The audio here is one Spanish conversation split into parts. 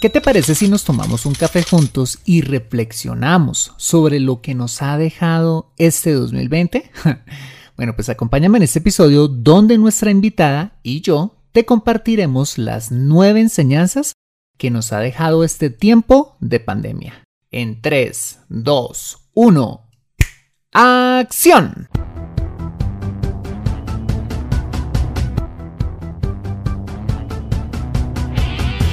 ¿Qué te parece si nos tomamos un café juntos y reflexionamos sobre lo que nos ha dejado este 2020? bueno, pues acompáñame en este episodio donde nuestra invitada y yo te compartiremos las nueve enseñanzas que nos ha dejado este tiempo de pandemia. En 3, 2, 1, ¡acción!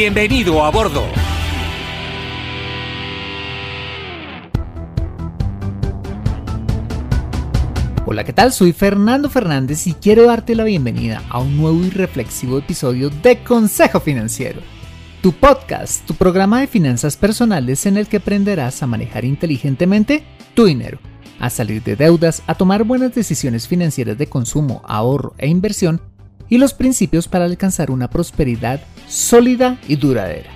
Bienvenido a bordo. Hola, ¿qué tal? Soy Fernando Fernández y quiero darte la bienvenida a un nuevo y reflexivo episodio de Consejo Financiero, tu podcast, tu programa de finanzas personales en el que aprenderás a manejar inteligentemente tu dinero, a salir de deudas, a tomar buenas decisiones financieras de consumo, ahorro e inversión y los principios para alcanzar una prosperidad sólida y duradera.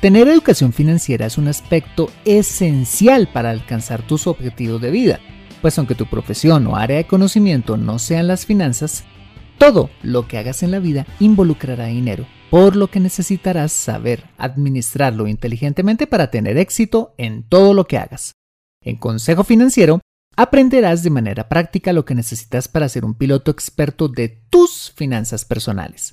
Tener educación financiera es un aspecto esencial para alcanzar tus objetivos de vida, pues aunque tu profesión o área de conocimiento no sean las finanzas, todo lo que hagas en la vida involucrará dinero, por lo que necesitarás saber administrarlo inteligentemente para tener éxito en todo lo que hagas. En Consejo Financiero aprenderás de manera práctica lo que necesitas para ser un piloto experto de tus finanzas personales.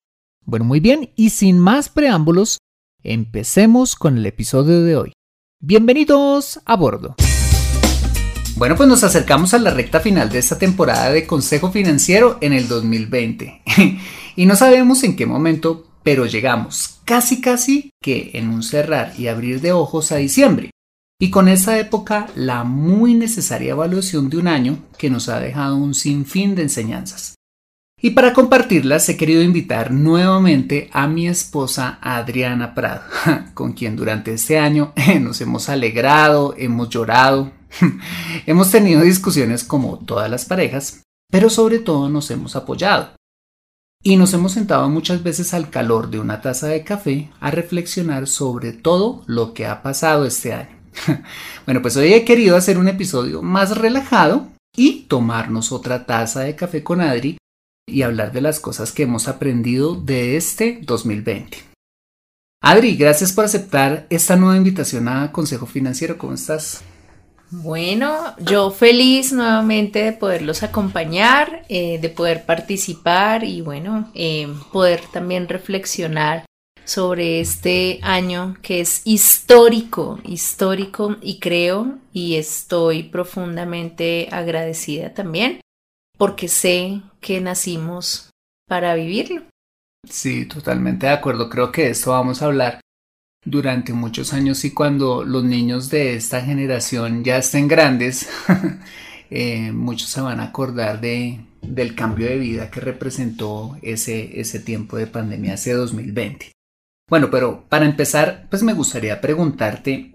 Bueno, muy bien, y sin más preámbulos, empecemos con el episodio de hoy. Bienvenidos a bordo. Bueno, pues nos acercamos a la recta final de esta temporada de Consejo Financiero en el 2020. y no sabemos en qué momento, pero llegamos casi casi que en un cerrar y abrir de ojos a diciembre y con esa época la muy necesaria evaluación de un año que nos ha dejado un sinfín de enseñanzas. Y para compartirlas he querido invitar nuevamente a mi esposa Adriana Prado, con quien durante este año nos hemos alegrado, hemos llorado, hemos tenido discusiones como todas las parejas, pero sobre todo nos hemos apoyado. Y nos hemos sentado muchas veces al calor de una taza de café a reflexionar sobre todo lo que ha pasado este año. bueno, pues hoy he querido hacer un episodio más relajado y tomarnos otra taza de café con Adri y hablar de las cosas que hemos aprendido de este 2020. Adri, gracias por aceptar esta nueva invitación a Consejo Financiero. ¿Cómo estás? Bueno, yo feliz nuevamente de poderlos acompañar, eh, de poder participar y bueno, eh, poder también reflexionar sobre este año que es histórico, histórico y creo y estoy profundamente agradecida también porque sé que nacimos para vivirlo. Sí, totalmente de acuerdo. Creo que esto vamos a hablar durante muchos años y cuando los niños de esta generación ya estén grandes, eh, muchos se van a acordar de, del cambio de vida que representó ese, ese tiempo de pandemia, ese 2020. Bueno, pero para empezar, pues me gustaría preguntarte,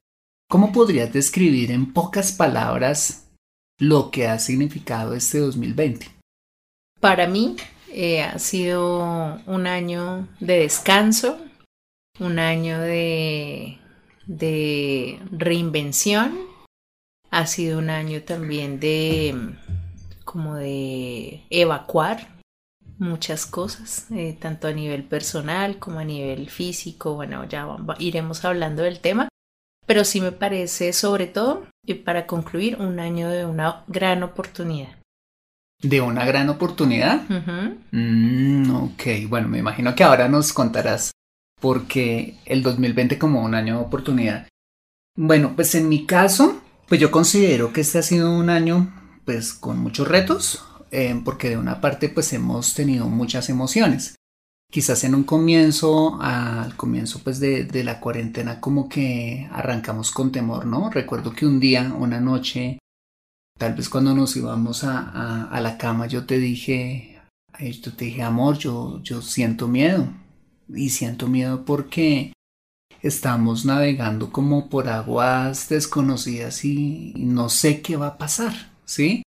¿cómo podrías describir en pocas palabras lo que ha significado este 2020? Para mí eh, ha sido un año de descanso, un año de, reinvención, ha sido un año también de como de evacuar muchas cosas, eh, tanto a nivel personal como a nivel físico. Bueno, ya iremos hablando del tema, pero sí me parece sobre todo, y para concluir, un año de una gran oportunidad. ¿De una gran oportunidad? Mm, ok, bueno, me imagino que ahora nos contarás porque el 2020 como un año de oportunidad. Bueno, pues en mi caso, pues yo considero que este ha sido un año pues con muchos retos, eh, porque de una parte pues hemos tenido muchas emociones. Quizás en un comienzo, al comienzo pues de, de la cuarentena como que arrancamos con temor, ¿no? Recuerdo que un día, una noche, tal vez cuando nos íbamos a, a, la cama, yo te dije, yo te dije, amor, yo, yo siento miedo. Y siento miedo porque estamos navegando como por aguas desconocidas y, no sé qué va a pasar, ¿sí?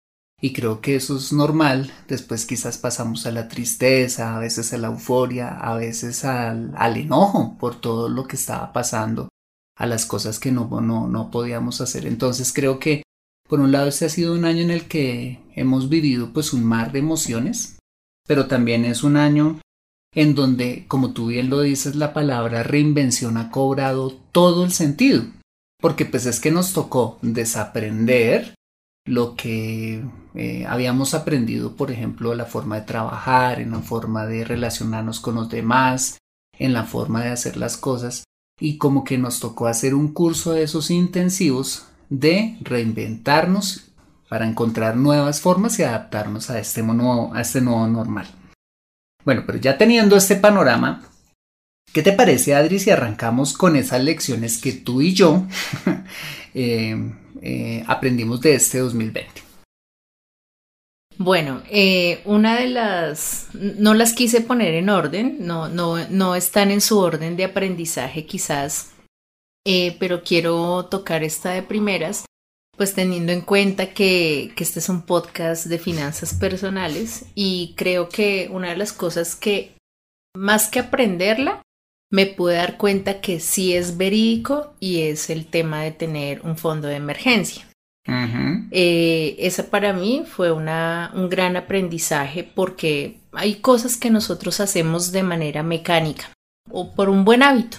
Y creo que eso es normal. Después quizás pasamos a la tristeza, a veces a la euforia, a veces al, al enojo por todo lo que estaba pasando, a las cosas que no, no, no podíamos hacer. Entonces creo que por un lado este ha sido un año en el que hemos vivido pues un mar de emociones, pero también es un año en donde, como tú bien lo dices, la palabra reinvención ha cobrado todo el sentido, porque pues es que nos tocó desaprender lo que eh, habíamos aprendido, por ejemplo, la forma de trabajar, en la forma de relacionarnos con los demás, en la forma de hacer las cosas, y como que nos tocó hacer un curso de esos intensivos de reinventarnos para encontrar nuevas formas y adaptarnos a este nuevo, a este nuevo normal. Bueno, pero ya teniendo este panorama, ¿qué te parece, Adri, si arrancamos con esas lecciones que tú y yo eh, eh, aprendimos de este 2020? Bueno, eh, una de las, no las quise poner en orden, no, no, no están en su orden de aprendizaje quizás, eh, pero quiero tocar esta de primeras pues teniendo en cuenta que, que, este es un podcast de finanzas personales y creo que una de las cosas que más que aprenderla, me pude dar cuenta que sí es verídico y es el tema de tener un fondo de emergencia. eh, esa para mí fue una, un gran aprendizaje porque hay cosas que nosotros hacemos de manera mecánica o por un buen hábito,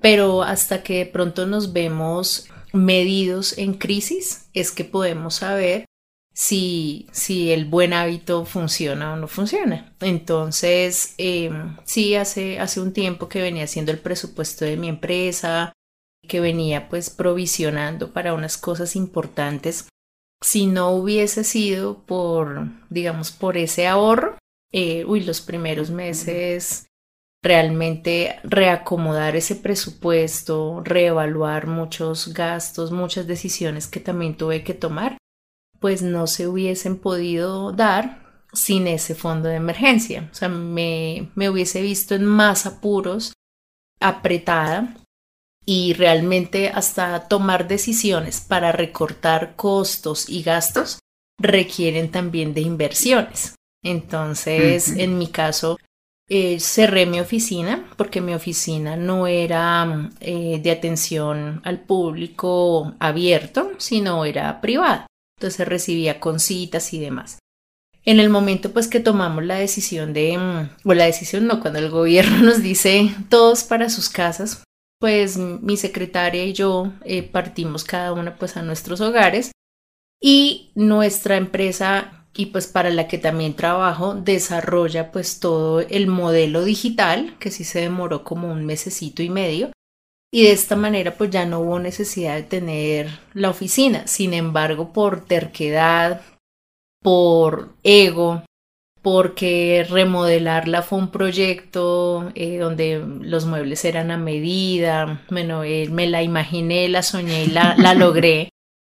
pero hasta que de pronto nos vemos medidos en crisis es que podemos saber si, si el buen hábito funciona o no funciona. Entonces, eh, sí, hace, hace un tiempo que venía haciendo el presupuesto de mi empresa, que venía pues provisionando para unas cosas importantes. Si no hubiese sido por, digamos, por ese ahorro, eh, uy, los primeros meses realmente reacomodar ese presupuesto, reevaluar muchos gastos, muchas decisiones que también tuve que tomar, pues no se hubiesen podido dar sin ese fondo de emergencia. O sea, me, me hubiese visto en más apuros, apretada y realmente hasta tomar decisiones para recortar costos y gastos requieren también de inversiones. Entonces, en mi caso, eh, cerré mi oficina porque mi oficina no era eh, de atención al público abierto, sino era privada. Entonces recibía con citas y demás. En el momento pues que tomamos la decisión de, mm, o la decisión no, cuando el gobierno nos dice todos para sus casas, pues mi secretaria y yo eh, partimos cada una pues a nuestros hogares y nuestra empresa y pues para la que también trabajo desarrolla pues todo el modelo digital que sí se demoró como un mesecito y medio. Y de esta manera pues ya no hubo necesidad de tener la oficina. Sin embargo por terquedad por ego porque remodelarla fue un proyecto eh, donde los muebles eran a medida, bueno, eh, me la imaginé, la soñé y la, la logré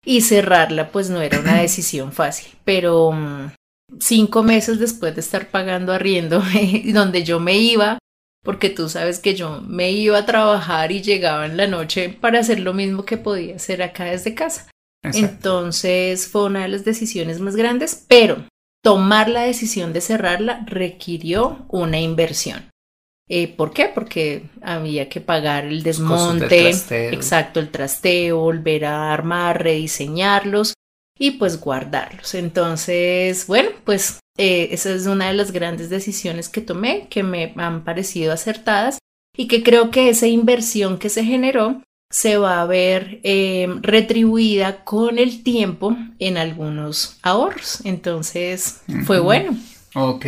y cerrarla pues no era una decisión fácil, pero mm, cinco meses después de estar pagando arriendo, donde yo me iba, porque tú sabes que yo me iba a trabajar y llegaba en la noche para hacer lo mismo que podía hacer acá desde casa. Entonces fue una de las decisiones más grandes, pero tomar la decisión de cerrarla requirió una inversión. Eh, ¿Por qué? Porque había que pagar el desmonte, exacto, el trasteo, volver a armar, rediseñarlos y pues guardarlos. Entonces, bueno, pues eh, esa es una de las grandes decisiones que tomé, que me han parecido acertadas y que creo que esa inversión que se generó se va a ver eh, retribuida con el tiempo en algunos ahorros. Entonces, fue bueno. Ok.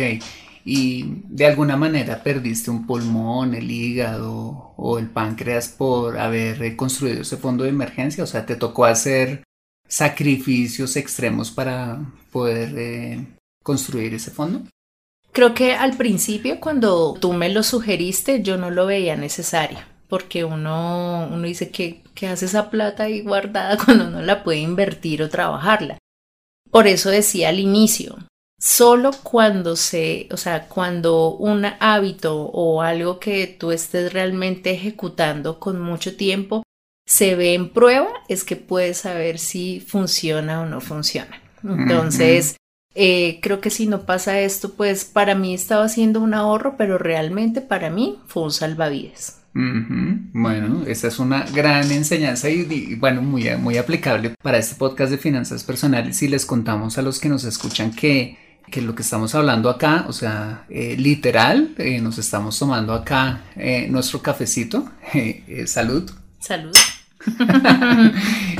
Y de alguna manera perdiste un pulmón, el hígado o el páncreas por haber construido ese fondo de emergencia, o sea, te tocó hacer sacrificios extremos para poder eh, construir ese fondo. Creo que al principio cuando tú me lo sugeriste yo no lo veía necesario porque uno, uno dice que, que hace esa plata ahí guardada cuando uno la puede invertir o trabajarla. Por eso decía al inicio, solo cuando se, o sea, cuando un hábito o algo que tú estés realmente ejecutando con mucho tiempo se ve en prueba, es que puedes saber si funciona o no funciona. Entonces, eh, creo que si no pasa esto, pues para mí estaba haciendo un ahorro, pero realmente para mí fue un salvavidas. Bueno, esa es una gran enseñanza y, bueno, muy, muy aplicable para este podcast de finanzas personales y les contamos a los que nos escuchan que que lo que estamos hablando acá, o sea, eh, literal, eh, nos estamos tomando acá eh, nuestro cafecito. salud. Salud.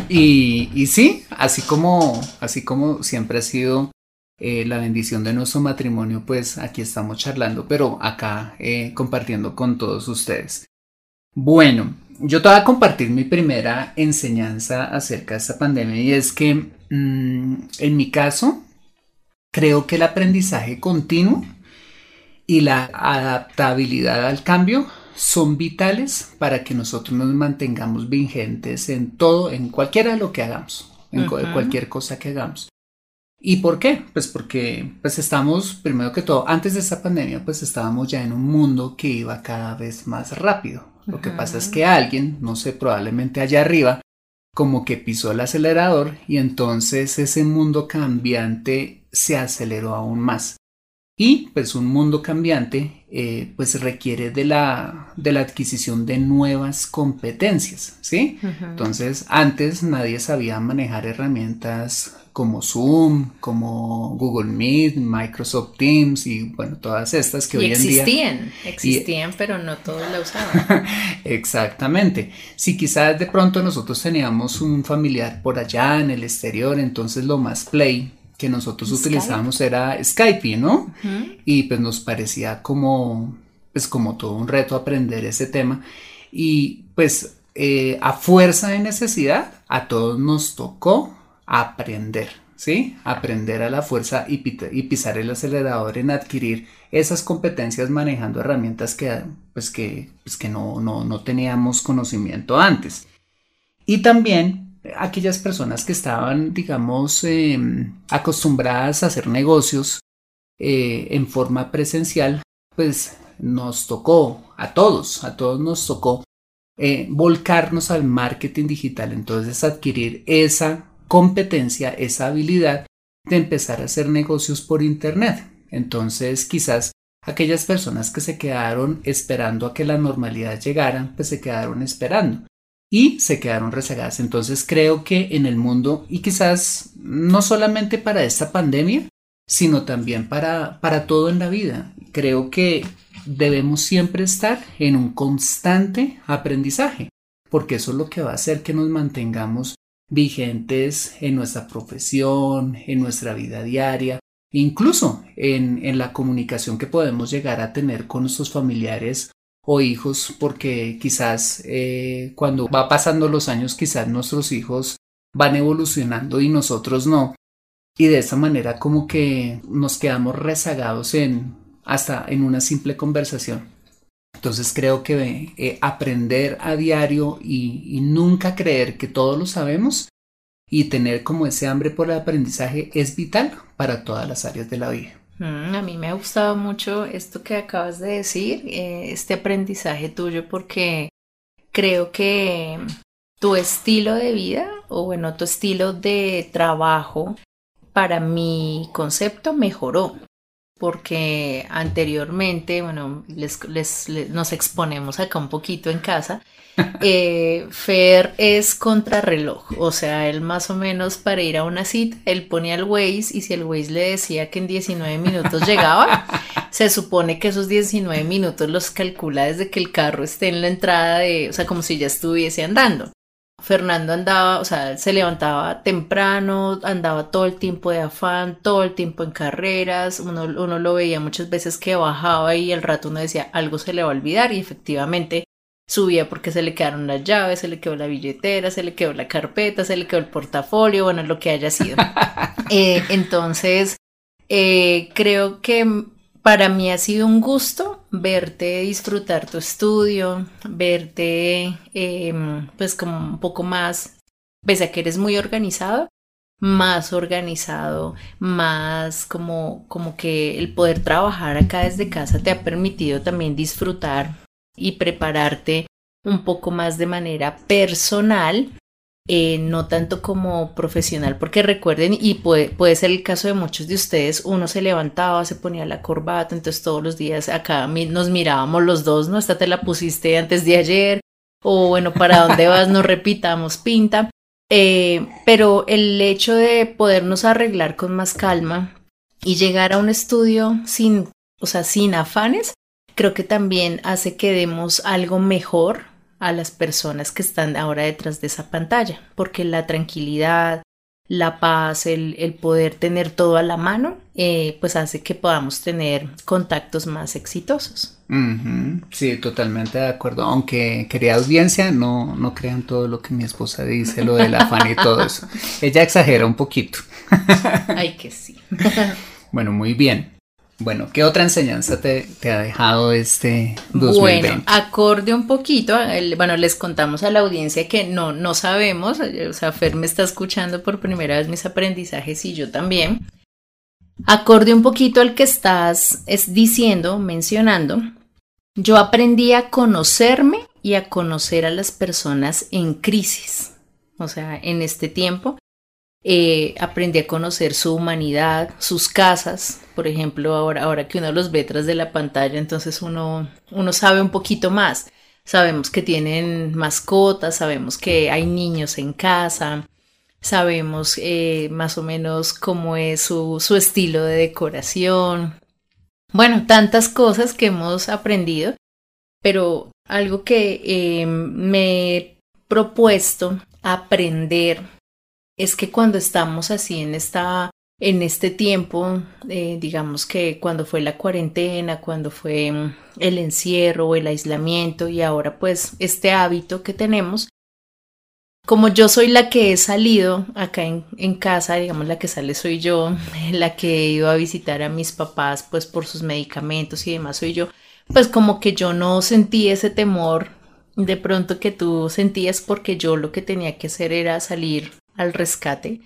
y, y, sí, así como, así como siempre ha sido la bendición de nuestro matrimonio, pues aquí estamos charlando, pero acá compartiendo con todos ustedes. Bueno, yo te voy a compartir mi primera enseñanza acerca de esta pandemia y es que mm, en mi caso, Creo que el aprendizaje continuo y la adaptabilidad al cambio son vitales para que nosotros nos mantengamos vigentes en todo, en cualquiera de lo que hagamos, en cualquier cosa que hagamos. ¿Y por qué? Pues porque pues estamos, primero que todo, antes de esta pandemia, pues estábamos ya en un mundo que iba cada vez más rápido. Lo que pasa es que alguien, no sé, probablemente allá arriba, como que pisó el acelerador y entonces ese mundo cambiante se aceleró aún más. Y pues un mundo cambiante eh, pues requiere de la, de la adquisición de nuevas competencias, ¿sí? Entonces antes nadie sabía manejar herramientas como Zoom, como Google Meet, Microsoft Teams y bueno, todas estas que hoy en día... Existían, existían, pero no todos la usaban. Exactamente. Si quizás de pronto nosotros teníamos un familiar por allá en el exterior, entonces lo más play que nosotros utilizábamos era Skype, ¿no? Y pues nos parecía como, pues como todo un reto aprender ese tema. Y pues eh, a fuerza de necesidad, a todos nos tocó aprender, ¿sí? Aprender a la fuerza y, pisar el acelerador en adquirir esas competencias manejando herramientas que, pues que, pues que no, no, no teníamos conocimiento antes. Y también aquellas personas que estaban, digamos, em, acostumbradas a hacer negocios eh, en forma presencial, pues nos tocó, a todos, a todos nos tocó eh, volcarnos al marketing digital, entonces adquirir esa competencia, esa habilidad de empezar a hacer negocios por Internet. Entonces quizás aquellas personas que se quedaron esperando a que la normalidad llegara, pues se quedaron esperando y se quedaron rezagadas. Entonces creo que en el mundo, y quizás no solamente para esta pandemia, sino también para, para todo en la vida, creo que debemos siempre estar en un constante aprendizaje, porque eso es lo que va a hacer que nos mantengamos vigentes en nuestra profesión, en nuestra vida diaria, incluso en, en la comunicación que podemos llegar a tener con nuestros familiares o hijos, porque quizás eh, cuando va pasando los años, quizás nuestros hijos van evolucionando y nosotros no. Y de esa manera como que nos quedamos rezagados en hasta en una simple conversación. Entonces creo que eh, aprender a diario y, y nunca creer que todo lo sabemos y tener como ese hambre por el aprendizaje es vital para todas las áreas de la vida. Mm, a mí me ha gustado mucho esto que acabas de decir, eh, este aprendizaje tuyo, porque creo que tu estilo de vida, o bueno, tu estilo de trabajo, para mi concepto mejoró porque anteriormente, bueno, les, nos exponemos acá un poquito en casa. Eh, Fer es contrarreloj, o sea, él más o menos para ir a una cita, él ponía el Waze y si el Waze le decía que en 19 minutos llegaba, se supone que esos 19 minutos los calcula desde que el carro esté en la entrada de, o sea, como si ya estuviese andando. Fernando andaba, o sea, se levantaba temprano, andaba todo el tiempo de afán, todo el tiempo en carreras, uno, uno lo veía muchas veces que bajaba y al rato uno decía algo se le va a olvidar y efectivamente subía porque se le quedaron las llaves, se le quedó la billetera, se le quedó la carpeta, se le quedó el portafolio, bueno, lo que haya sido. Eh, entonces, eh, creo que para mí ha sido un gusto verte disfrutar tu estudio, verte em, pues como un poco más, pese a que eres muy organizado, más organizado, más como, como que el poder trabajar acá desde casa te ha permitido también disfrutar y prepararte un poco más de manera personal, eh, no tanto como profesional, porque recuerden, y puede, puede ser el caso de muchos de ustedes, uno se levantaba, se ponía la corbata, entonces todos los días acá nos mirábamos los dos, ¿no? Esta te la pusiste antes de ayer, o bueno, ¿para dónde vas? Nos repitamos pinta. Eh, pero el hecho de podernos arreglar con más calma y llegar a un estudio sin, o sea, sin afanes, creo que también hace que demos algo mejor a las personas que están ahora detrás de esa pantalla, porque la tranquilidad, la paz, el, poder tener todo a la mano, eh, pues hace que podamos tener contactos más exitosos. Sí, totalmente de acuerdo. Aunque quería audiencia, no, no crean todo lo que mi esposa dice, lo del afán y todo eso. Ella exagera un poquito. Ay, que sí. bueno, muy bien. Bueno, ¿qué otra enseñanza te, ha dejado este 2020? Bueno, acorde un poquito, bueno, les contamos a la audiencia que no, no sabemos, o sea, Fer me está escuchando por primera vez mis aprendizajes y yo también. Acorde un poquito al que estás es diciendo, mencionando, yo aprendí a conocerme y a conocer a las personas en crisis. O sea, en este tiempo eh, aprendí a conocer su humanidad, sus casas, por ejemplo, ahora, ahora que uno los ve tras de la pantalla, entonces uno, uno sabe un poquito más. Sabemos que tienen mascotas, sabemos que hay niños en casa, sabemos eh, más o menos cómo es su, su estilo de decoración. Bueno, tantas cosas que hemos aprendido, pero algo que eh, me he propuesto aprender es que cuando estamos así en esta en este tiempo, eh, digamos que cuando fue la cuarentena, cuando fue mm, el encierro, el aislamiento y ahora pues este hábito que tenemos, como yo soy la que he salido acá en, en, casa, digamos la que sale soy yo, la que he ido a visitar a mis papás pues por sus medicamentos y demás soy yo, pues como que yo no sentí ese temor de pronto que tú sentías porque yo lo que tenía que hacer era salir al rescate.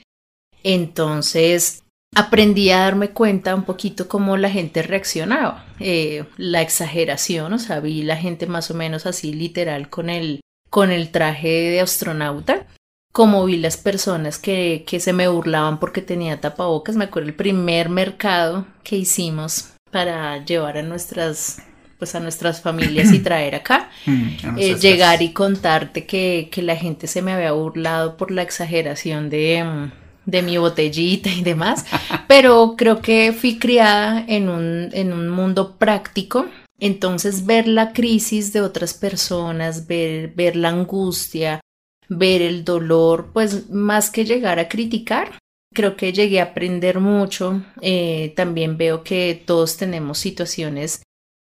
Entonces aprendí a darme cuenta un poquito cómo la gente reaccionaba, eh, la exageración, o sea, vi la gente más o menos así literal con el, con el traje de astronauta, como vi las personas que, que se me burlaban porque tenía tapabocas, me acuerdo el primer mercado que hicimos para llevar a nuestras pues a nuestras familias y traer acá, mm, eh, llegar y contarte que, que, la gente se me había burlado por la exageración de, mm, de mi botellita y demás, pero creo que fui criada en un, en un mundo práctico, entonces ver la crisis de otras personas, ver, ver la angustia, ver el dolor, pues más que llegar a criticar, creo que llegué a aprender mucho. Eh, también veo que todos tenemos situaciones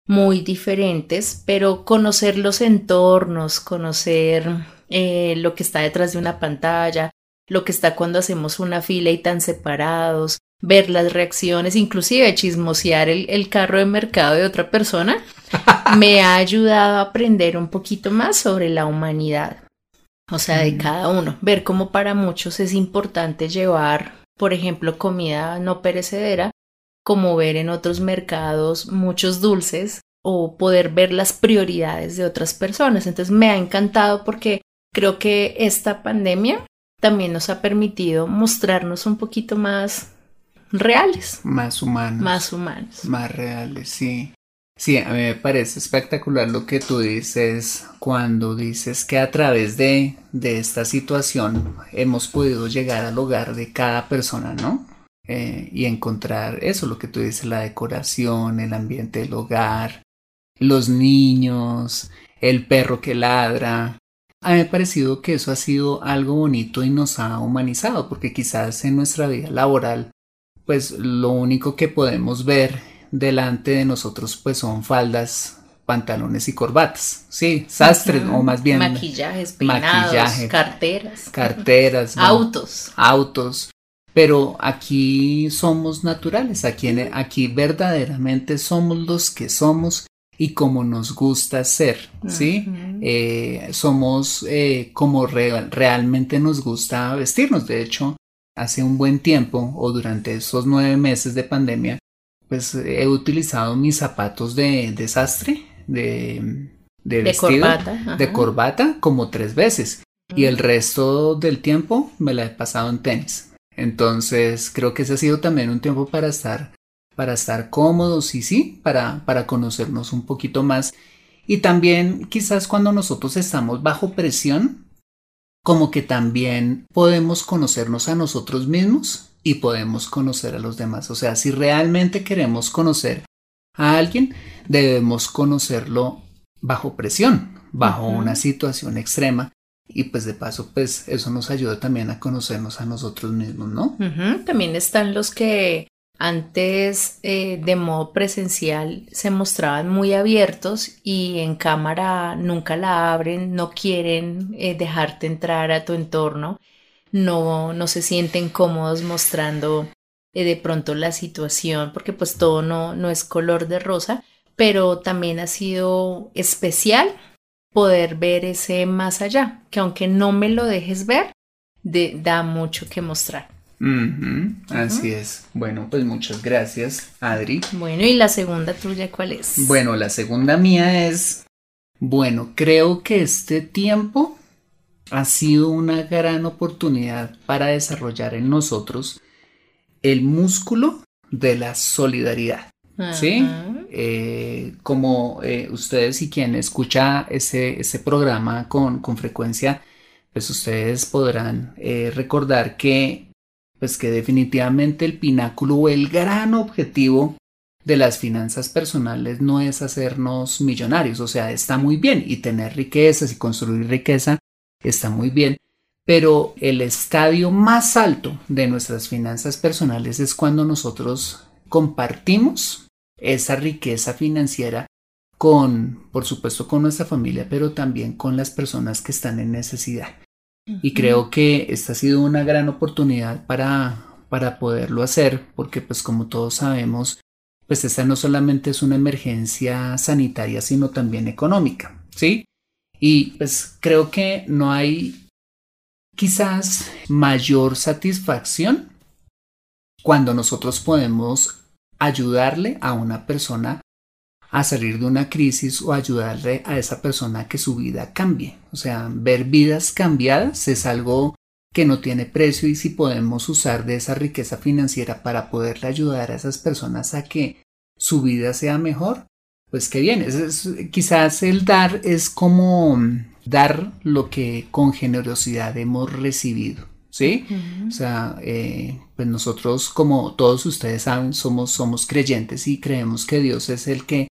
muy diferentes, pero conocer los entornos, conocer eh, lo que está detrás de una pantalla, lo que está cuando hacemos una fila y tan separados, ver las reacciones, inclusive chismosear el, carro de mercado de otra persona, me ha ayudado a aprender un poquito más sobre la humanidad, o sea, de cada uno, ver cómo para muchos es importante llevar, por ejemplo, comida no perecedera, como ver en otros mercados muchos dulces o poder ver las prioridades de otras personas. Entonces me ha encantado porque creo que esta pandemia también nos ha permitido mostrarnos un poquito más reales. Más humanos. Más humanos. Más reales, sí. Sí, a mí me parece espectacular lo que tú dices cuando dices que a través de, de esta situación hemos podido llegar al hogar de cada persona, ¿no? Eh, y encontrar eso, lo que tú dices, la decoración, el ambiente del hogar, los niños, el perro que ladra, a mí me ha parecido que eso ha sido algo bonito y nos ha humanizado, porque quizás en nuestra vida laboral, pues lo único que podemos ver delante de nosotros pues son faldas, pantalones y corbatas, sí, sastres o más bien maquillajes, peinados, carteras, carteras, autos, autos. Pero aquí somos naturales, aquí, aquí verdaderamente somos los que somos y como nos gusta ser, ¿sí? Eh, somos eh, como realmente nos gusta vestirnos. De hecho, hace un buen tiempo o durante esos nueve meses de pandemia, pues he utilizado mis zapatos de desastre, de, de, vestido, corbata, de corbata, como tres veces. Y el resto del tiempo me la he pasado en tenis. Entonces creo que ese ha sido también un tiempo para estar para estar cómodos y sí, para, para conocernos un poquito más. Y también quizás cuando nosotros estamos bajo presión, como que también podemos conocernos a nosotros mismos y podemos conocer a los demás. O sea, si realmente queremos conocer a alguien, debemos conocerlo bajo presión, bajo una situación extrema. Y pues de paso, pues eso nos ayuda también a conocernos a nosotros mismos, ¿no? También están los que antes eh, de modo presencial se mostraban muy abiertos y en cámara nunca la abren, no quieren eh, dejarte entrar a tu entorno, no, no se sienten cómodos mostrando eh, de pronto la situación porque pues todo no, no es color de rosa, pero también ha sido especial poder ver ese más allá, que aunque no me lo dejes ver, da mucho que mostrar. Así es. Bueno, pues muchas gracias, Adri. Bueno, ¿y la segunda tuya cuál es? Bueno, la segunda mía es, bueno, creo que este tiempo ha sido una gran oportunidad para desarrollar en nosotros el músculo de la solidaridad. ¿Sí? Eh, como eh, ustedes y quien escucha ese, ese programa con, con, frecuencia, pues ustedes podrán eh, recordar que pues que definitivamente el pináculo o el gran objetivo de las finanzas personales no es hacernos millonarios, o sea, está muy bien y tener riquezas y construir riqueza está muy bien, pero el estadio más alto de nuestras finanzas personales es cuando nosotros compartimos esa riqueza financiera con, por supuesto, con nuestra familia, pero también con las personas que están en necesidad. Y creo que esta ha sido una gran oportunidad para, para poderlo hacer, porque pues como todos sabemos, pues esta no solamente es una emergencia sanitaria, sino también económica, ¿sí? Y pues creo que no hay quizás mayor satisfacción cuando nosotros podemos ayudarle a una persona a salir de una crisis o ayudarle a esa persona a que su vida cambie. O sea, ver vidas cambiadas es algo que no tiene precio y si podemos usar de esa riqueza financiera para poderle ayudar a esas personas a que su vida sea mejor, pues qué bien. Es, quizás el dar es como dar lo que con generosidad hemos recibido. ¿Sí? O sea, eh, pues nosotros, como todos ustedes saben, somos, somos creyentes y creemos que Dios es el que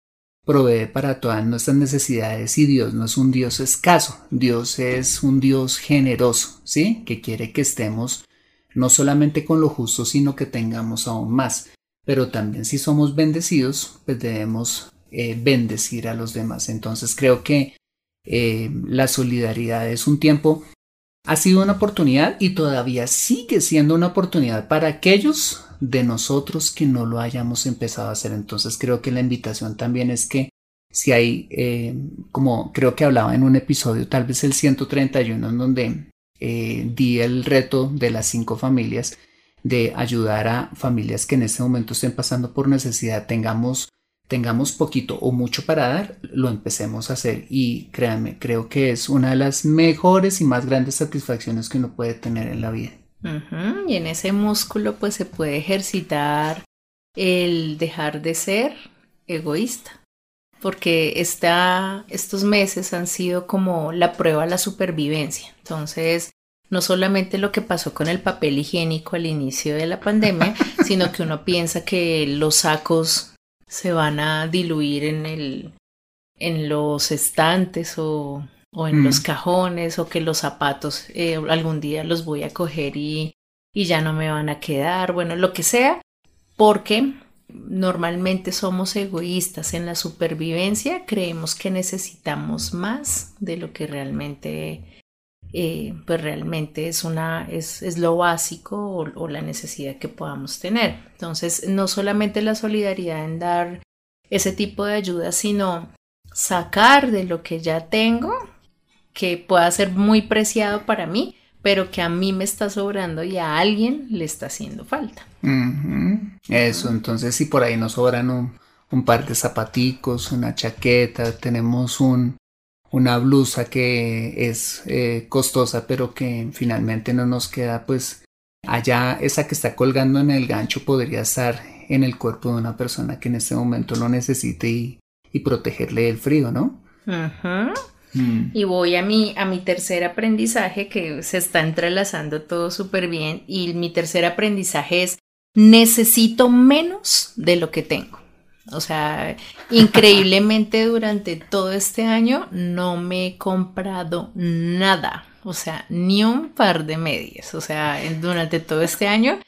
provee para todas nuestras necesidades y Dios no es un Dios escaso, Dios es un Dios generoso, ¿sí? Que quiere que estemos no solamente con lo justo, sino que tengamos aún más. Pero también si somos bendecidos, pues debemos eh, bendecir a los demás. Entonces creo que eh, la solidaridad es un tiempo, ha sido una oportunidad y todavía sigue siendo una oportunidad para aquellos de nosotros que no lo hayamos empezado a hacer. Entonces creo que la invitación también es que si hay, eh, como creo que hablaba en un episodio, tal vez el 131, en donde eh, di el reto de las cinco familias, de ayudar a familias que en este momento estén pasando por necesidad, tengamos, tengamos poquito o mucho para dar, lo empecemos a hacer. Y créanme, creo que es una de las mejores y más grandes satisfacciones que uno puede tener en la vida. Y en ese músculo pues se puede ejercitar el dejar de ser egoísta, porque esta, estos meses han sido como la prueba de la supervivencia. Entonces, no solamente lo que pasó con el papel higiénico al inicio de la pandemia, sino que uno piensa que los sacos se van a diluir en, el, en los estantes o o en los cajones o que los zapatos eh, algún día los voy a coger y, y ya no me van a quedar, bueno, lo que sea, porque normalmente somos egoístas en la supervivencia, creemos que necesitamos más de lo que realmente, eh, pues realmente es, una, es, es lo básico o, o, la necesidad que podamos tener. Entonces, no solamente la solidaridad en dar ese tipo de ayuda, sino sacar de lo que ya tengo, que pueda ser muy preciado para mí, pero que a mí me está sobrando y a alguien le está haciendo falta. Eso, entonces si por ahí nos sobran un, par de zapaticos, una chaqueta, tenemos un, una blusa que es eh, costosa pero que finalmente no nos queda, pues allá esa que está colgando en el gancho podría estar en el cuerpo de una persona que en este momento lo necesite y, y protegerle del frío, ¿no? Mm. Y voy a mi, a mi tercer aprendizaje que se está entrelazando todo súper bien y mi tercer aprendizaje es necesito menos de lo que tengo. O sea, increíblemente durante todo este año no me he comprado nada. O sea, ni un par de medias. O sea, durante todo este año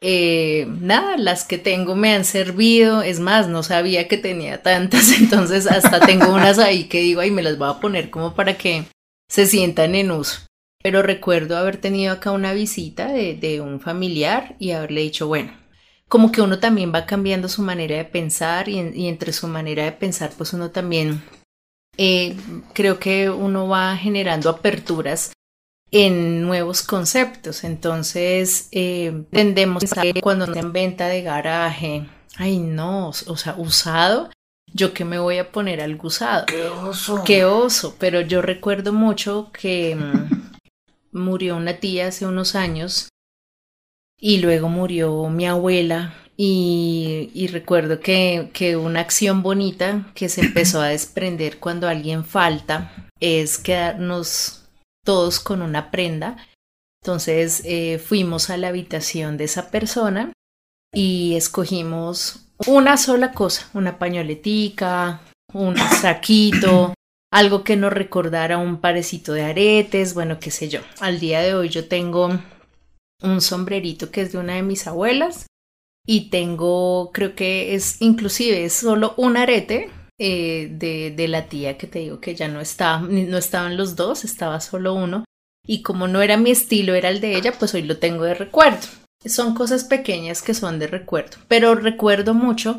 eh, nada, las que tengo me han servido, es más, no sabía que tenía tantas, entonces hasta tengo unas ahí que digo, ay, me las voy a poner como para que se sientan en uso. Pero recuerdo haber tenido acá una visita de, un familiar y haberle dicho, bueno, como que uno también va cambiando su manera de pensar y, entre su manera de pensar, pues uno también eh, creo que uno va generando aperturas en nuevos conceptos. Entonces, eh, tendemos a que cuando en venta de garaje, ay no, o sea, usado, yo que me voy a poner algo usado. ¡Qué oso! ¡Qué oso! Pero yo recuerdo mucho que mm, murió una tía hace unos años y luego murió mi abuela y, y, recuerdo que, que, una acción bonita que se empezó a desprender cuando alguien falta es quedarnos todos con una prenda. Entonces eh, fuimos a la habitación de esa persona y escogimos una sola cosa, una pañoletica, un saquito, algo que nos recordara un parecito de aretes, bueno, qué sé yo. Al día de hoy yo tengo un sombrerito que es de una de mis abuelas y tengo, creo que es inclusive es solo un arete eh, de, de, la tía que te digo que ya no estaba, no estaban los dos, estaba solo uno. Y como no era mi estilo, era el de ella, pues hoy lo tengo de recuerdo. Son cosas pequeñas que son de recuerdo, pero recuerdo mucho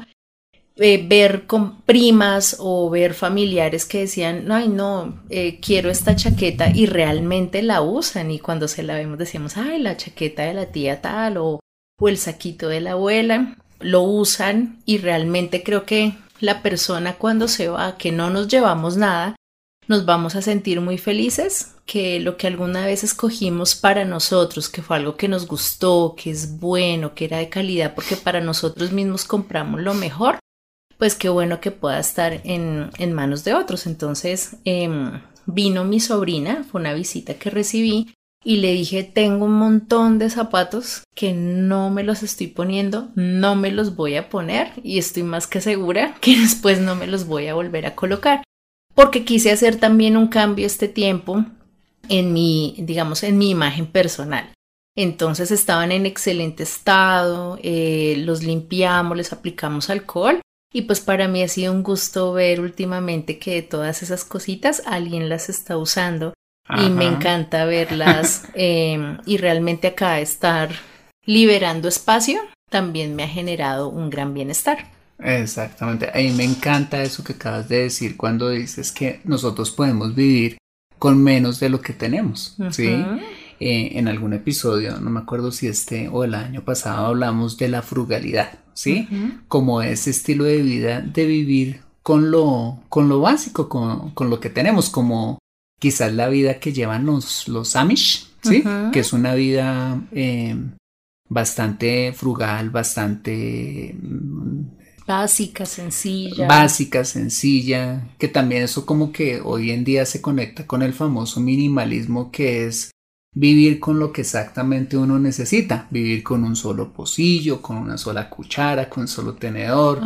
eh, ver con primas o ver familiares que decían, ay no, eh, quiero esta chaqueta y realmente la usan y cuando se la vemos decimos, ay, la chaqueta de la tía tal o, o el saquito de la abuela, lo usan y realmente creo que la persona cuando se va, que no nos llevamos nada, nos vamos a sentir muy felices, que lo que alguna vez escogimos para nosotros, que fue algo que nos gustó, que es bueno, que era de calidad, porque para nosotros mismos compramos lo mejor, pues qué bueno que pueda estar en, en manos de otros. Entonces em, vino mi sobrina, fue una visita que recibí y le dije, tengo un montón de zapatos que no me los estoy poniendo, no me los voy a poner y estoy más que segura que después no me los voy a volver a colocar. Porque quise hacer también un cambio este tiempo en mi, digamos, en mi imagen personal. Entonces estaban en excelente estado, eh, los limpiamos, les aplicamos alcohol y pues para mí ha sido un gusto ver últimamente que todas esas cositas alguien las está usando y me encanta verlas em, y realmente acá estar liberando espacio también me ha generado un gran bienestar. Exactamente, a mí me encanta eso que acabas de decir cuando dices que nosotros podemos vivir con menos de lo que tenemos, ¿sí? Eh, en algún episodio, no me acuerdo si este o el año pasado hablamos de la frugalidad, ¿sí? Como ese estilo de vida de vivir con lo, con lo básico, con, con lo que tenemos, como quizás la vida que llevan los, los Amish, ¿sí? Que es una vida eh, bastante frugal, bastante... Mm, básica, sencilla. Básica, sencilla, que también eso como que hoy en día se conecta con el famoso minimalismo que es vivir con lo que exactamente uno necesita, vivir con un solo pocillo, con una sola cuchara, con un solo tenedor,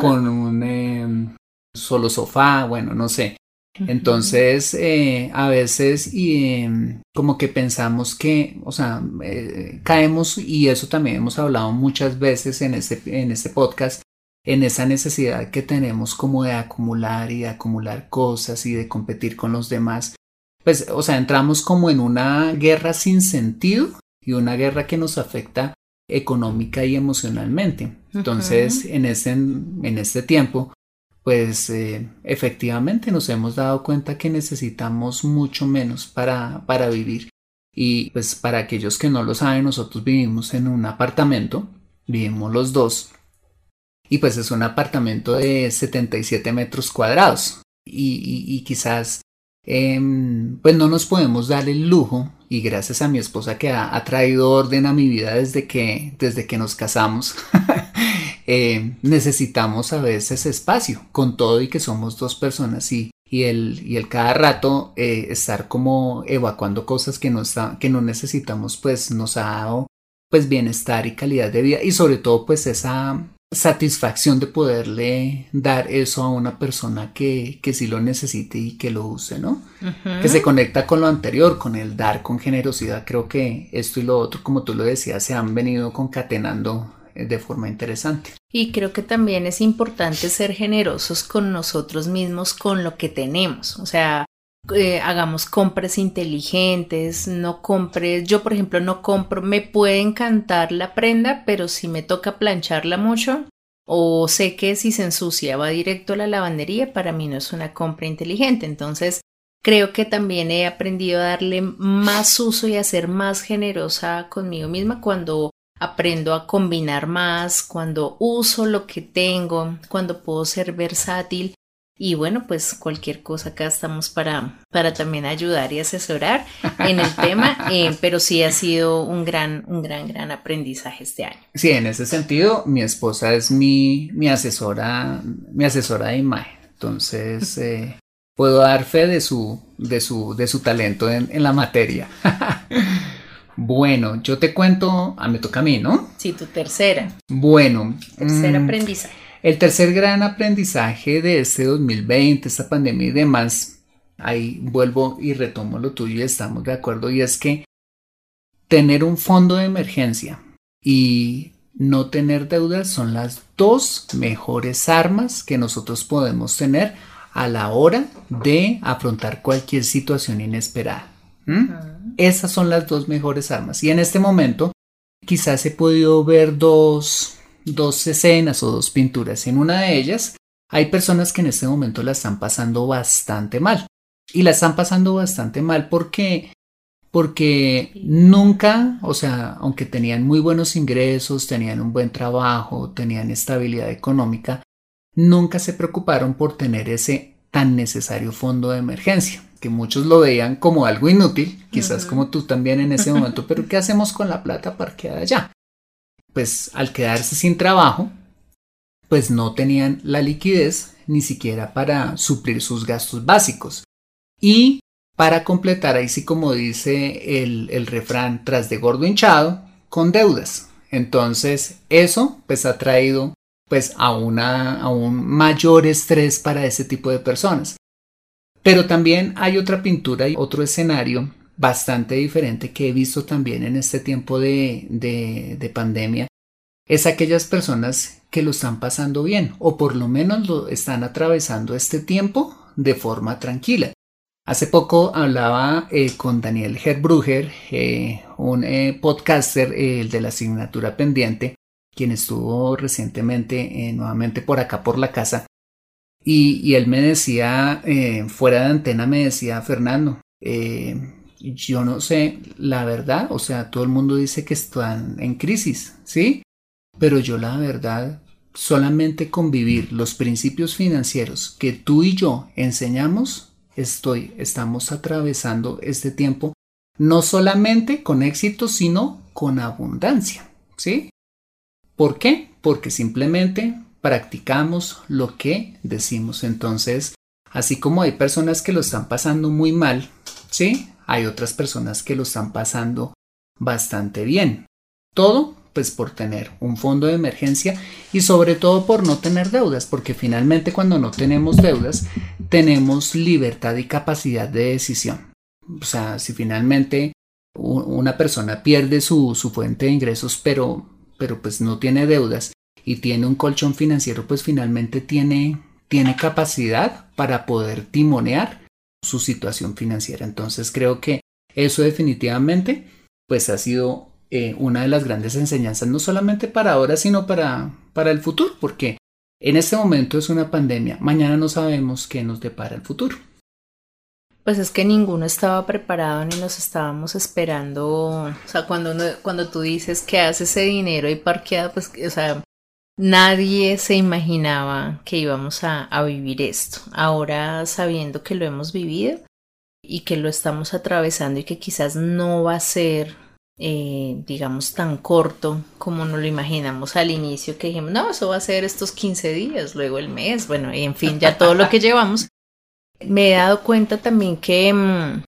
con un em, solo sofá, bueno, no sé, Entonces, eh, a veces y, em, como que pensamos que, o sea, eh, caemos, y eso también hemos hablado muchas veces en este, en este podcast, en esa necesidad que tenemos como de acumular y de acumular cosas y de competir con los demás. Pues, o sea, entramos como en una guerra sin sentido y una guerra que nos afecta económica y emocionalmente. Entonces, en, este, en este tiempo, pues eh, efectivamente nos hemos dado cuenta que necesitamos mucho menos para, para vivir. Y pues para aquellos que no lo saben, nosotros vivimos en un apartamento, vivimos los dos, y pues es un apartamento de 77 metros cuadrados. Y, y, quizás em, pues no nos podemos dar el lujo y gracias a mi esposa que ha, traído orden a mi vida desde que, desde que nos casamos, eh, necesitamos a veces espacio, con todo y que somos dos personas y, y, el, y el cada rato eh, estar como evacuando cosas que no, está, que no necesitamos, pues nos ha dado pues bienestar y calidad de vida y sobre todo pues esa satisfacción de poderle dar eso a una persona que, que sí lo necesite y que lo use, ¿no? Que se conecta con lo anterior, con el dar con generosidad. Creo que esto y lo otro, como tú lo decías, se han venido concatenando de forma interesante. Y creo que también es importante ser generosos con nosotros mismos, con lo que tenemos. O sea, eh, hagamos compras inteligentes, no compres, yo por ejemplo no compro, me puede encantar la prenda, pero si me toca plancharla mucho o sé que si se ensucia va directo a la lavandería, para mí no es una compra inteligente. Entonces, creo que también he aprendido a darle más uso y a ser más generosa conmigo misma cuando aprendo a combinar más, cuando uso lo que tengo, cuando puedo ser versátil y bueno, pues cualquier cosa acá estamos para, para también ayudar y asesorar en el tema, eh, pero sí ha sido un gran, un gran, gran aprendizaje este año. Sí, en ese sentido, mi esposa es mi, mi asesora, mi asesora de imagen. Entonces, eh, puedo dar fe de su, de su, de su talento en, en la materia. bueno, yo te cuento, a ah, me toca a mí, ¿no? Sí, tu tercera. Bueno. Tercer mm, aprendizaje. El tercer gran aprendizaje de este 2020, esta pandemia y demás, ahí vuelvo y retomo lo tuyo y estamos de acuerdo, y es que tener un fondo de emergencia y no tener deudas son las dos mejores armas que nosotros podemos tener a la hora de afrontar cualquier situación inesperada. Esas son las dos mejores armas. Y en este momento quizás he podido ver dos dos escenas o dos pinturas. En una de ellas hay personas que en este momento la están pasando bastante mal. Y la están pasando bastante mal porque porque nunca, o sea, aunque tenían muy buenos ingresos, tenían un buen trabajo, tenían estabilidad económica, nunca se preocuparon por tener ese tan necesario fondo de emergencia, que muchos lo veían como algo inútil, quizás como tú también en ese momento, pero ¿qué hacemos con la plata parqueada allá? pues al quedarse sin trabajo, pues no tenían la liquidez ni siquiera para suplir sus gastos básicos. Y para completar, ahí sí como dice el, el refrán, tras de gordo hinchado, con deudas. Entonces, eso pues ha traído pues a, una, a un mayor estrés para ese tipo de personas. Pero también hay otra pintura y otro escenario bastante diferente que he visto también en este tiempo de, de, pandemia es aquellas personas que lo están pasando bien o por lo menos lo están atravesando este tiempo de forma tranquila. Hace poco hablaba eh, con Daniel Herbruger, eh, un eh, podcaster de la asignatura pendiente, quien estuvo recientemente nuevamente por acá por la casa. Y, él me decía, fuera de antena, me decía, Fernando, yo no sé, la verdad, o sea, todo el mundo dice que están en crisis, ¿sí? Pero yo la verdad, solamente con vivir los principios financieros que tú y yo enseñamos, estoy, estamos atravesando este tiempo no solamente con éxito, sino con abundancia, ¿sí? ¿Por qué? Porque simplemente practicamos lo que decimos. Entonces, así como hay personas que lo están pasando muy mal, ¿sí? hay otras personas que lo están pasando bastante bien. Todo pues por tener un fondo de emergencia y sobre todo por no tener deudas, porque finalmente cuando no tenemos deudas tenemos libertad y capacidad de decisión. O sea, si finalmente una persona pierde su, su fuente de ingresos, pero, pero pues no tiene deudas y tiene un colchón financiero, pues finalmente tiene, tiene capacidad para poder timonear su situación financiera. Entonces creo que eso definitivamente pues ha sido eh, una de las grandes enseñanzas, no solamente para ahora, sino para, para el futuro, porque en este momento es una pandemia, mañana no sabemos qué nos depara el futuro. Pues es que ninguno estaba preparado ni nos estábamos esperando. O sea, cuando, cuando tú dices que hace ese dinero y parqueado, pues, o sea, nadie se imaginaba que íbamos a, a vivir esto. Ahora, sabiendo que lo hemos vivido y que lo estamos atravesando y que quizás no va a ser eh, digamos, tan corto como nos lo imaginamos al inicio, que dijimos, no, eso va a ser estos 15 días, luego el mes, bueno, y en fin, ya todo lo que llevamos. Me he dado cuenta también que, mm,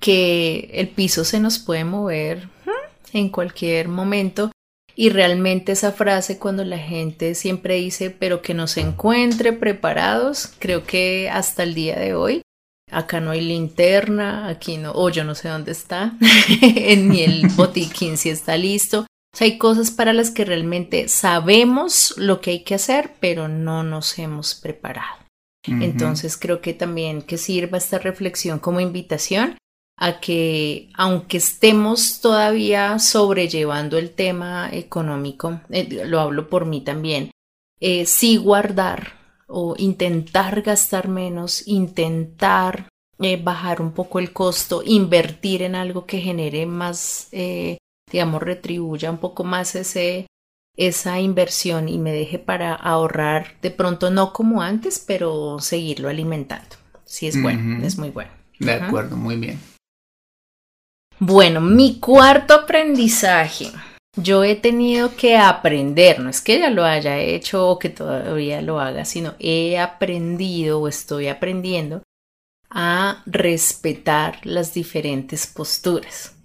que el piso se nos puede mover mm, en cualquier momento y realmente esa frase cuando la gente siempre dice, pero que nos encuentre preparados, creo que hasta el día de hoy acá no hay linterna, aquí no, o yo no sé dónde está, ni el botiquín si está listo. O sea, hay cosas para las que realmente sabemos lo que hay que hacer, pero no nos hemos preparado. Entonces creo que también que sirva esta reflexión como invitación a que aunque estemos todavía sobrellevando el tema económico, eh, lo hablo por mí también, eh, sí guardar o intentar gastar menos, intentar eh, bajar un poco el costo, invertir en algo que genere más, eh, digamos, retribuya un poco más ese, esa inversión y me deje para ahorrar de pronto no como antes, pero seguirlo alimentando. Sí es bueno, es muy bueno. De acuerdo, muy bien. Bueno, mi cuarto aprendizaje yo he tenido que aprender, no es que ya lo haya hecho o que todavía lo haga, sino he aprendido o estoy aprendiendo a respetar las diferentes posturas.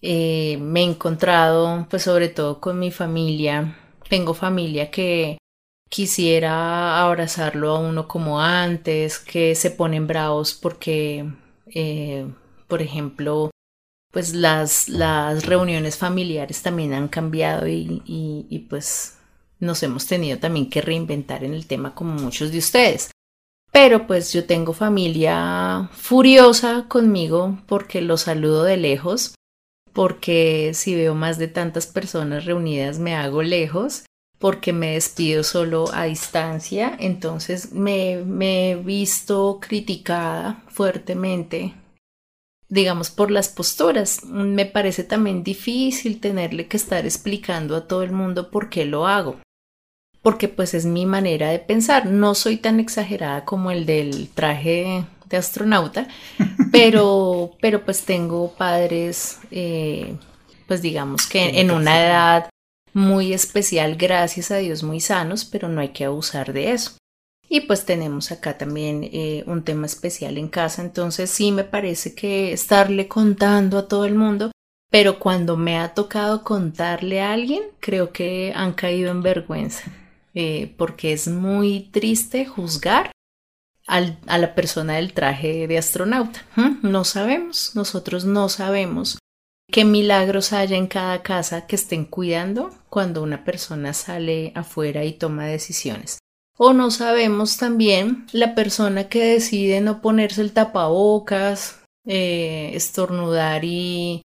Eh, me he encontrado, pues sobre todo con mi familia, tengo familia que quisiera abrazarlo a uno como antes, que se ponen bravos porque, eh, por ejemplo, pues las, las reuniones familiares también han cambiado y, y, pues nos hemos tenido también que reinventar en el tema como muchos de ustedes. Pero pues yo tengo familia furiosa conmigo porque los saludo de lejos, porque si veo más de tantas personas reunidas me hago lejos, porque me despido solo a distancia, entonces me, me he visto criticada fuertemente digamos, por las posturas. Me parece también difícil tenerle que estar explicando a todo el mundo por qué lo hago. Porque pues es mi manera de pensar. No soy tan exagerada como el del traje de astronauta, pero, pero pues tengo padres, eh, pues digamos que en una edad muy especial, gracias a Dios, muy sanos, pero no hay que abusar de eso. Y pues tenemos acá también eh, un tema especial en casa, entonces sí me parece que estarle contando a todo el mundo, pero cuando me ha tocado contarle a alguien, creo que han caído en vergüenza, eh, porque es muy triste juzgar a la persona del traje de astronauta. No sabemos, nosotros no sabemos qué milagros haya en cada casa que estén cuidando cuando una persona sale afuera y toma decisiones. O no sabemos también la persona que decide no ponerse el tapabocas, eh, estornudar y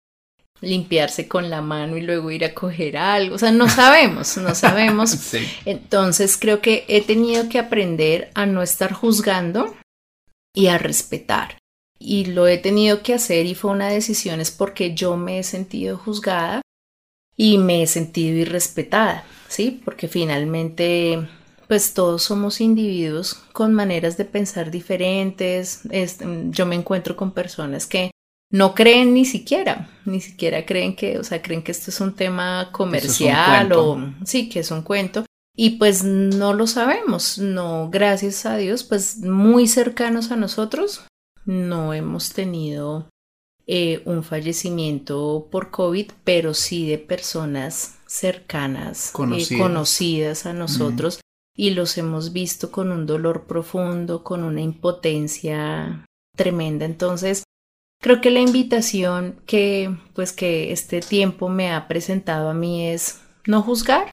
limpiarse con la mano y luego ir a coger algo. O sea, no sabemos, no sabemos. Entonces creo que he tenido que aprender a no estar juzgando y a respetar. Y lo he tenido que hacer y fue una decisión es porque yo me he sentido juzgada y me he sentido irrespetada, ¿sí? Porque finalmente pues todos somos individuos con maneras de pensar diferentes. yo me encuentro con personas que no creen ni siquiera, ni siquiera creen que, o sea, creen que esto es un tema comercial o sí, que es un cuento. Y pues no lo sabemos, no, gracias a Dios, pues muy cercanos a nosotros, no hemos tenido eh, un fallecimiento por COVID, pero sí de personas cercanas, eh, conocidas, a nosotros, y los hemos visto con un dolor profundo, con una impotencia tremenda. Entonces, creo que la invitación que, pues, que este tiempo me ha presentado a mí es no juzgar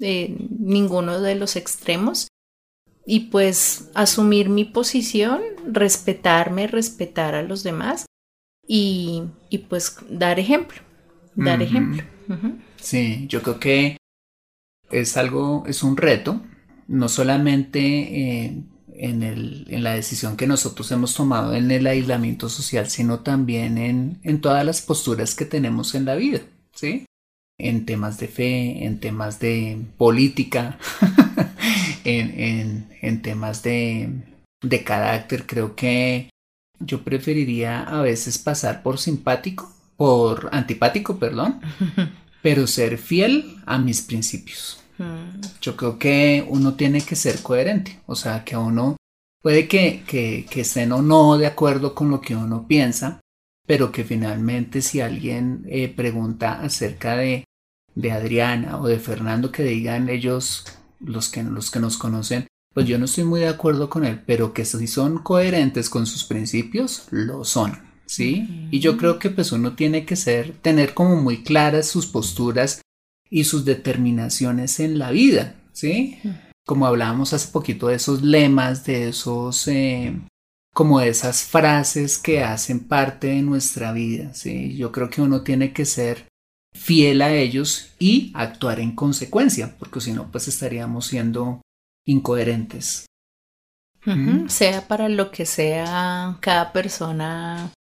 eh, ninguno de los extremos y pues asumir mi posición, respetarme, respetar a los demás y, pues dar ejemplo, dar ejemplo. Sí, yo creo que es algo, es un reto, no solamente eh, en, el, en, la decisión que nosotros hemos tomado en el aislamiento social, sino también en, en todas las posturas que tenemos en la vida, ¿sí? En temas de fe, en temas de política, en, en, temas de, de carácter, creo que yo preferiría a veces pasar por simpático, por antipático, perdón, pero ser fiel a mis principios. Mm. Yo creo que uno tiene que ser coherente, o sea, que uno puede que, que, que estén o no de acuerdo con lo que uno piensa, pero que finalmente si alguien eh, pregunta acerca de, de Adriana o de Fernando, que digan ellos, los que, los que nos conocen, pues yo no estoy muy de acuerdo con él, pero que si son coherentes con sus principios, lo son. ¿sí? Y yo creo que pues uno tiene que ser, tener como muy claras sus posturas y sus determinaciones en la vida, ¿sí? Como hablábamos hace poquito de esos lemas, de esos, eh, como de esas frases que hacen parte de nuestra vida, ¿sí? Yo creo que uno tiene que ser fiel a ellos y actuar en consecuencia, porque si no, pues estaríamos siendo incoherentes. Sea para lo que sea cada persona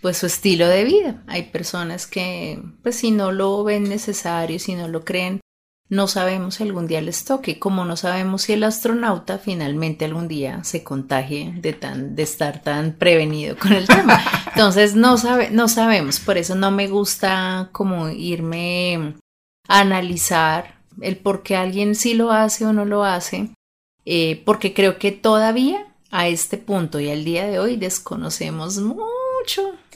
pues su estilo de vida. Hay personas que pues si no lo ven necesario, si no lo creen, no sabemos si algún día les toque, como no sabemos si el astronauta finalmente algún día se contagie de tan de estar tan prevenido con el tema. Entonces no sabe, no sabemos, por eso no me gusta como irme a analizar el por qué alguien sí lo hace o no lo hace, eh, porque creo que todavía a este punto y al día de hoy desconocemos mucho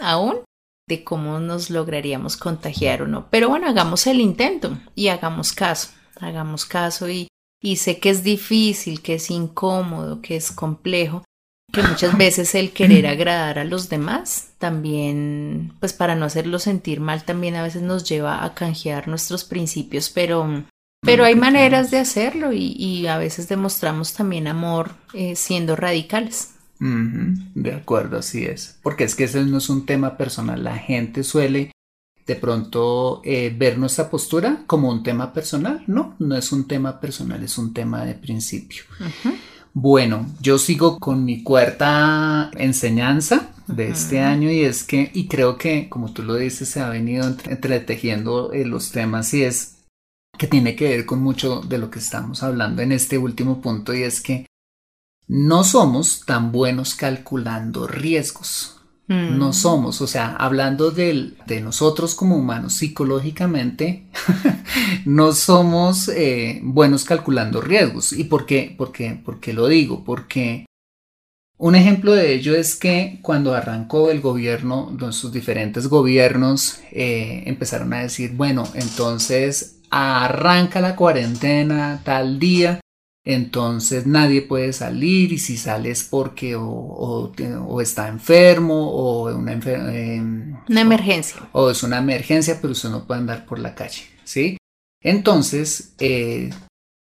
aún de cómo nos lograríamos contagiar o no. Pero bueno, hagamos el intento y hagamos caso, hagamos caso y, y sé que es difícil, que es incómodo, que es complejo, que muchas veces el querer agradar a los demás también, pues para no hacerlo sentir mal, también a veces nos lleva a canjear nuestros principios, pero, pero hay maneras de hacerlo y, a veces demostramos también amor eh, siendo radicales de acuerdo, así es. Porque es que ese no es un tema personal. La gente suele de pronto eh, ver nuestra postura como un tema personal. No, no es un tema personal, es un tema de principio. Bueno, yo sigo con mi cuarta enseñanza de este año y es que, y creo que como tú lo dices, se ha venido entretejiendo eh, los temas y es que tiene que ver con mucho de lo que estamos hablando en este último punto y es que no somos tan buenos calculando riesgos. No mm. somos, o sea, hablando de, de nosotros como humanos psicológicamente, no somos eh, buenos calculando riesgos. ¿Y por qué? ¿Por qué? ¿Por qué lo digo? Porque un ejemplo de ello es que cuando arrancó el gobierno, sus diferentes gobiernos eh, empezaron a decir, bueno, entonces arranca la cuarentena tal día entonces nadie puede salir y si sales porque o, está enfermo o una, em, una emergencia. O, es una emergencia, pero usted no puede andar por la calle, ¿sí? Entonces eh,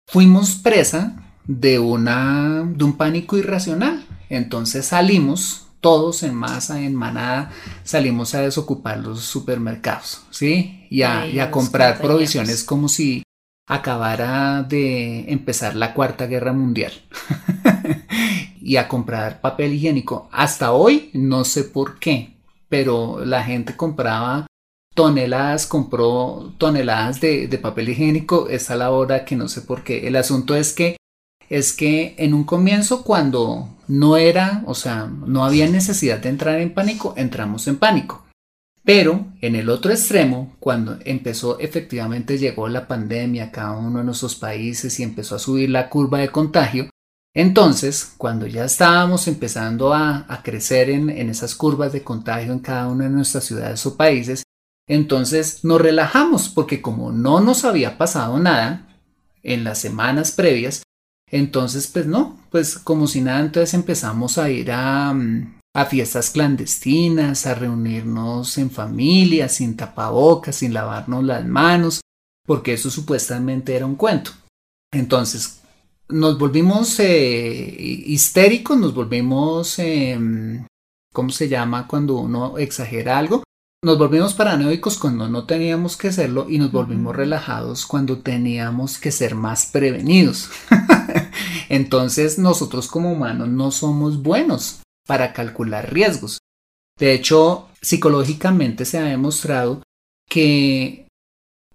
fuimos presa de, una, de un pánico irracional. Entonces salimos todos en masa, en manada, salimos a desocupar los supermercados, ¿sí? Y a comprar provisiones como si acabara de empezar la Cuarta Guerra Mundial y a comprar papel higiénico. Hasta hoy no sé por qué, pero la gente compraba toneladas, compró toneladas de, papel higiénico. Es a la hora que no sé por qué. El asunto es que es que en un comienzo cuando no era, o sea, no había necesidad de entrar en pánico, entramos en pánico. Pero en el otro extremo, cuando empezó efectivamente llegó la pandemia a cada uno de nuestros países y empezó a subir la curva de contagio, Entonces, cuando ya estábamos empezando a, crecer en, esas curvas de contagio en cada una de nuestras ciudades o países, entonces nos relajamos porque como no nos había pasado nada en las semanas previas, entonces pues no, pues como si nada, entonces empezamos a ir a, mm, a fiestas clandestinas, a reunirnos en familia, sin tapabocas, sin lavarnos las manos, porque eso supuestamente era un cuento. Entonces, nos volvimos eh, histéricos, nos volvimos, em, ¿cómo se llama cuando uno exagera algo? Nos volvimos paranoicos cuando no teníamos que serlo y nos volvimos relajados cuando teníamos que ser más prevenidos. Entonces nosotros como humanos no somos buenos para calcular riesgos. De hecho, psicológicamente se ha demostrado que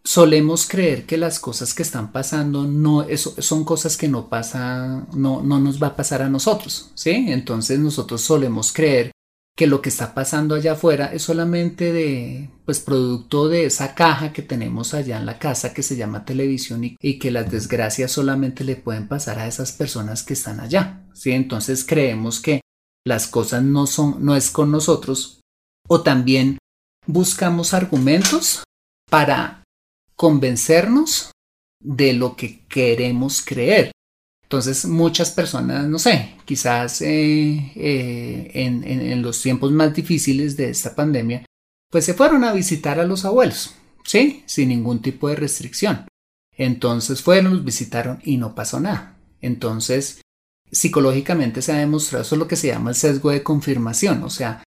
solemos creer que las cosas que están pasando no son cosas que no pasan, no, no nos va a pasar a nosotros, ¿sí? Entonces nosotros solemos creer que lo que está pasando allá afuera es solamente de, pues, producto de esa caja que tenemos allá en la casa que se llama televisión y, y, que las desgracias solamente le pueden pasar a esas personas que están allá, ¿sí? Entonces creemos que las cosas no son, no es con nosotros o también buscamos argumentos para convencernos de lo que queremos creer. Entonces muchas personas, no sé, quizás eh, eh, en, los tiempos más difíciles de esta pandemia, pues se fueron a visitar a los abuelos, ¿sí? Sin ningún tipo de restricción. Entonces fueron, los visitaron y no pasó nada. Entonces, psicológicamente se ha demostrado eso es lo que se llama el sesgo de confirmación, o sea,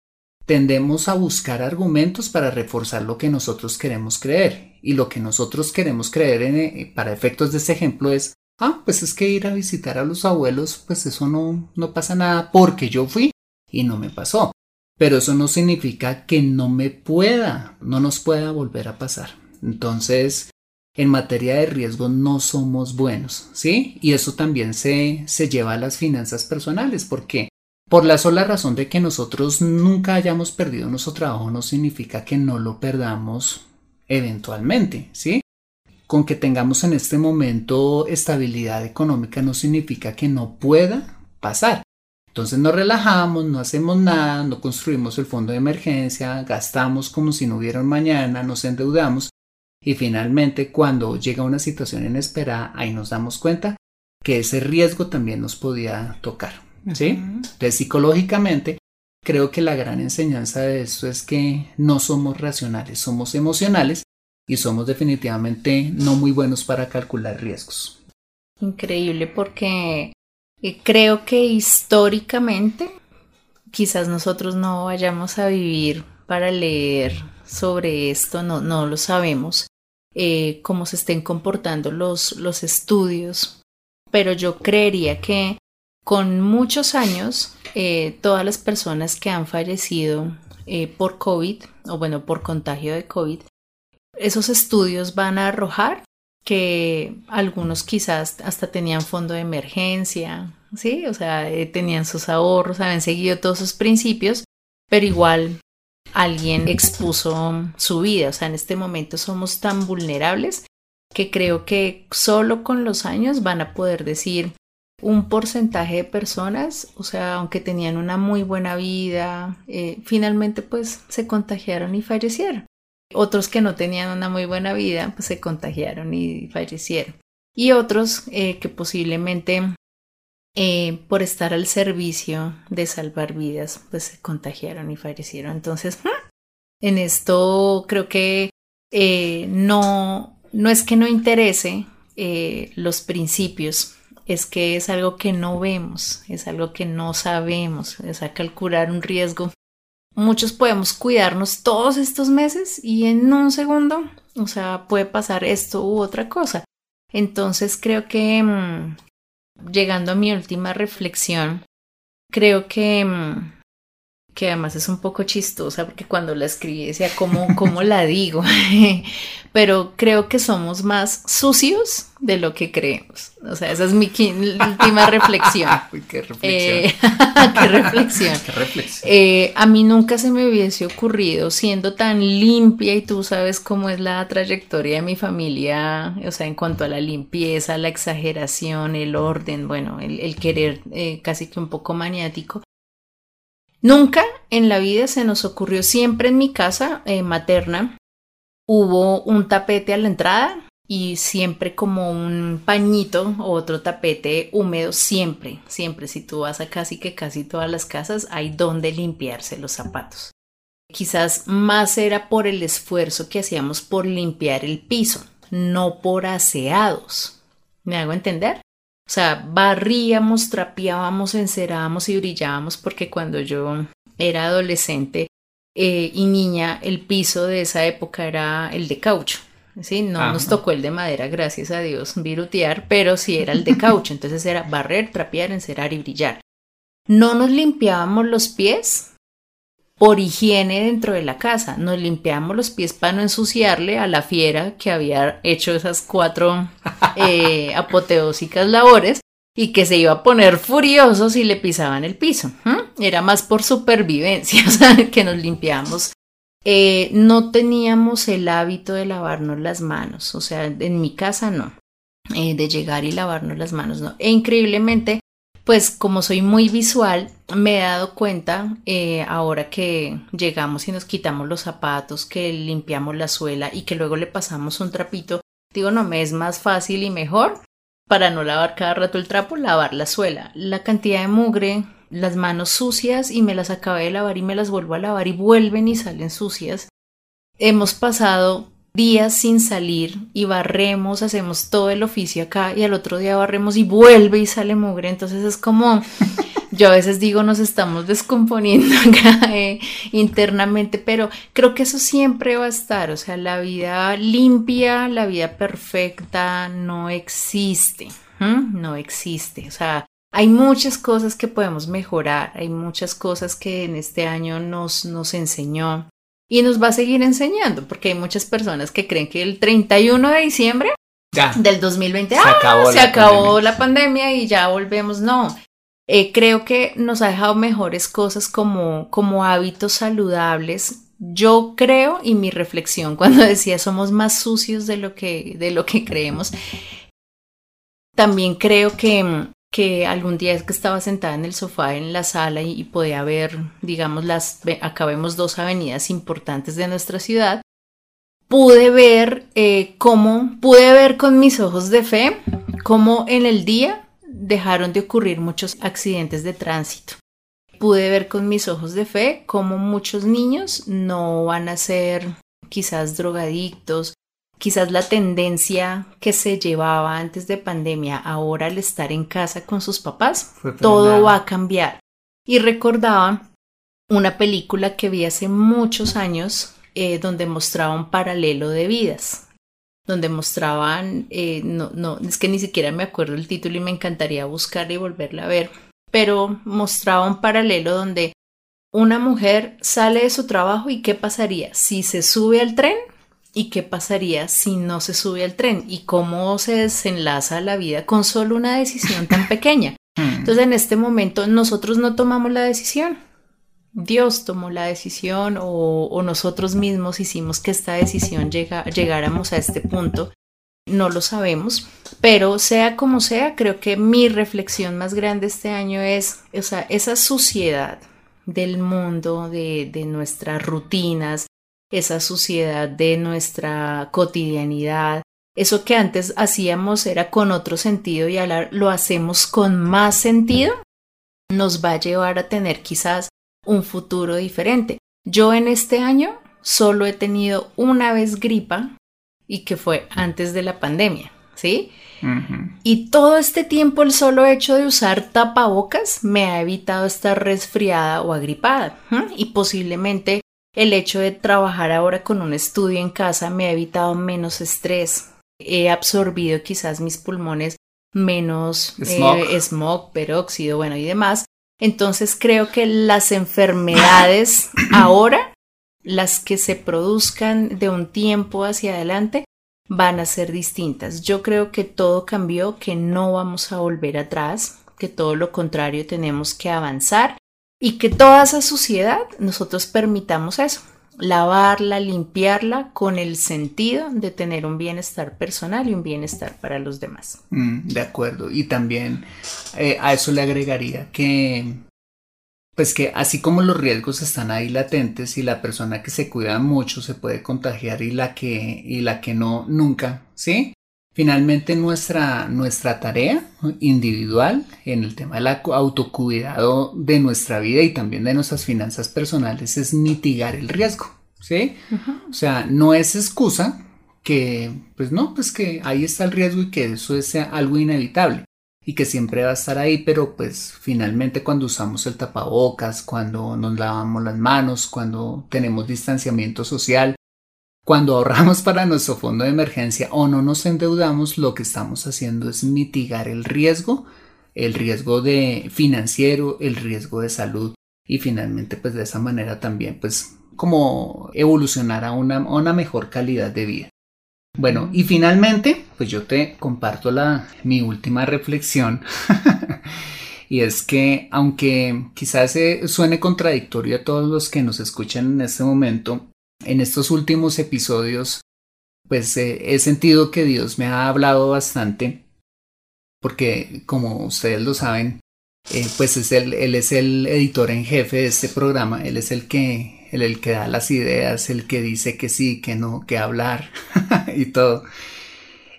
tendemos a buscar argumentos para reforzar lo que nosotros queremos creer. Y lo que nosotros queremos creer eh, para efectos de ese ejemplo es, ah, pues es que ir a visitar a los abuelos, pues eso no, no pasa nada porque yo fui y no me pasó. Pero eso no significa que no me pueda, no nos pueda volver a pasar. Entonces, en materia de riesgo no somos buenos, ¿sí? Y eso también se, se lleva a las finanzas personales, porque por la sola razón de que nosotros nunca hayamos perdido nuestro trabajo no significa que no lo perdamos eventualmente, ¿sí? con que tengamos en este momento estabilidad económica no significa que no pueda pasar. Entonces nos relajamos, no hacemos nada, no construimos el fondo de emergencia, gastamos como si no hubiera mañana, nos endeudamos y finalmente cuando llega una situación inesperada ahí nos damos cuenta que ese riesgo también nos podía tocar. ¿sí? Entonces psicológicamente creo que la gran enseñanza de esto es que no somos racionales, somos emocionales y somos definitivamente no muy buenos para calcular riesgos. Increíble porque eh, creo que históricamente quizás nosotros no vayamos a vivir para leer sobre esto, no, no lo sabemos, eh, cómo se estén comportando los, los estudios, pero yo creería que con muchos años, eh, todas las personas que han fallecido por COVID, o bueno, por contagio de COVID, esos estudios van a arrojar que algunos quizás hasta tenían fondo de emergencia, ¿sí? O sea, eh, tenían sus ahorros, habían seguido todos sus principios, pero igual alguien expuso su vida. O sea, en este momento somos tan vulnerables que creo que solo con los años van a poder decir un porcentaje de personas, o sea, aunque tenían una muy buena vida, eh, finalmente pues se contagiaron y fallecieron. Otros que no tenían una muy buena vida, pues se contagiaron y fallecieron. Y otros eh, que posiblemente eh, por estar al servicio de salvar vidas, pues se contagiaron y fallecieron. Entonces, en esto creo que eh, no, no es que no interese los principios, es que es algo que no vemos, es algo que no sabemos, es a calcular un riesgo muchos podemos cuidarnos todos estos meses y en un segundo, o sea, puede pasar esto u otra cosa. Entonces creo que, mm, llegando a mi última reflexión, creo que, mm, que además es un poco chistosa porque cuando la escribí decía, ¿cómo, cómo la digo? Pero creo que somos más sucios de lo que creemos. O sea, esa es mi última reflexión. Uy, qué reflexión. Eh, qué reflexión. Qué reflexión. Eh, a mí nunca se me hubiese ocurrido, siendo tan limpia y tú sabes cómo es la trayectoria de mi familia, o sea, en cuanto a la limpieza, la exageración, el orden, bueno, el, querer eh, casi que un poco maniático. Nunca en la vida se nos ocurrió, siempre en mi casa eh, materna, hubo un tapete a la entrada y siempre como un pañito o otro tapete húmedo, siempre, siempre. Si tú vas a casi que casi todas las casas, hay donde limpiarse los zapatos. Quizás más era por el esfuerzo que hacíamos por limpiar el piso, no por aseados. ¿Me hago entender? O sea, barríamos, trapeábamos, encerábamos y brillábamos porque cuando yo era adolescente eh, y niña, el piso de esa época era el de caucho. ¿sí? No nos tocó el de madera, gracias a Dios, virutear, pero sí era el de caucho. Entonces era barrer, trapear, encerar y brillar. No nos limpiábamos los pies por higiene dentro de la casa. Nos limpiamos los pies para no ensuciarle a la fiera que había hecho esas cuatro eh, apoteósicas labores y que se iba a poner furioso si le pisaban el piso. Era más por supervivencia, o sea, que nos limpiamos. Eh, no teníamos el hábito de lavarnos las manos, o sea, en mi casa no, eh, de llegar y lavarnos las manos no. E increíblemente, pues como soy muy visual, me he dado cuenta eh, ahora que llegamos y nos quitamos los zapatos, que limpiamos la suela y que luego le pasamos un trapito, digo, no, me es más fácil y mejor para no lavar cada rato el trapo, lavar la suela. La cantidad de mugre, las manos sucias y me las acabé de lavar y me las vuelvo a lavar y vuelven y salen sucias. Hemos pasado días sin salir y barremos, hacemos todo el oficio acá y al otro día barremos y vuelve y sale mugre. Entonces es como, yo a veces digo, nos estamos descomponiendo acá eh, internamente, pero creo que eso siempre va a estar. O sea, la vida limpia, la vida perfecta no existe. No existe. O sea, hay muchas cosas que podemos mejorar, hay muchas cosas que en este año nos, nos enseñó y nos va a seguir enseñando, porque hay muchas personas que creen que el 31 de diciembre del 2020 se, acabó, se la, acabó pandemia. la pandemia y ya volvemos. No, eh, creo que nos ha dejado mejores cosas como, como hábitos saludables. Yo creo, y mi reflexión cuando decía somos más sucios de lo que, de lo que creemos, también creo que que algún día que estaba sentada en el sofá en la sala y, podía ver, digamos, las, acá vemos dos avenidas importantes de nuestra ciudad, pude ver eh, cómo, pude ver con mis ojos de fe cómo en el día dejaron de ocurrir muchos accidentes de tránsito. Pude ver con mis ojos de fe cómo muchos niños no van a ser quizás drogadictos, quizás la tendencia que se llevaba antes de pandemia, ahora al estar en casa con sus papás, todo va a cambiar. Y recordaba una película que vi hace muchos años eh, donde mostraba un paralelo de vidas, donde mostraban, eh, no, no, es que ni siquiera me acuerdo el título y me encantaría buscarla y volverla a ver, pero mostraba un paralelo donde una mujer sale de su trabajo y qué pasaría si se sube al tren ¿Y qué pasaría si no se sube al tren? ¿Y cómo se desenlaza la vida con solo una decisión tan pequeña? Hmm. Entonces en este momento nosotros no tomamos la decisión. Dios tomó la decisión o, nosotros mismos hicimos que esta decisión llegáramos a este punto. No lo sabemos, pero sea como sea, creo que mi reflexión más grande este año es esa suciedad del mundo, de, de nuestras rutinas, esa suciedad de nuestra cotidianidad. Eso que antes hacíamos era con otro sentido y ahora lo hacemos con más sentido, nos va a llevar a tener quizás un futuro diferente. Yo en este año solo he tenido una vez gripa y que fue antes de la pandemia, ¿sí? Y todo este tiempo el solo hecho de usar tapabocas me ha evitado estar resfriada o agripada y posiblemente el hecho de trabajar ahora con un estudio en casa me ha evitado menos estrés. He absorbido quizás mis pulmones menos smog, eh, smog peróxido, bueno, y demás. Entonces creo que las enfermedades ahora, las que se produzcan de un tiempo hacia adelante, van a ser distintas. Yo creo que todo cambió, que no vamos a volver atrás, que todo lo contrario tenemos que avanzar y que toda esa suciedad nosotros permitamos eso, lavarla, limpiarla con el sentido de tener un bienestar personal y un bienestar para los demás. Mm, de acuerdo. Y también eh, a eso le agregaría que, pues que así como los riesgos están ahí latentes y la persona que se cuida mucho se puede contagiar y la que, y la que no, nunca, ¿sí? Finalmente nuestra, nuestra tarea individual en el tema del autocuidado de nuestra vida y también de nuestras finanzas personales es mitigar el riesgo, ¿sí? O sea, no es excusa que, pues no, pues que ahí está el riesgo y que eso es algo inevitable y que siempre va a estar ahí, pero pues finalmente cuando usamos el tapabocas, cuando nos lavamos las manos, cuando tenemos distanciamiento social, cuando ahorramos para nuestro fondo de emergencia o no nos endeudamos, lo que estamos haciendo es mitigar el riesgo, el riesgo de financiero, el riesgo de salud y finalmente pues de esa manera también pues como evolucionar a una, una mejor calidad de vida. Bueno, y finalmente, pues yo te comparto la, mi última reflexión. y es que, aunque quizás suene contradictorio a todos los que nos escuchan en este momento, en estos últimos episodios, pues eh, he sentido que Dios me ha hablado bastante, porque como ustedes lo saben, eh, pues es él es el editor en jefe de este programa, él es el que, el, el que da las ideas, el que dice que sí, que no, que hablar y todo.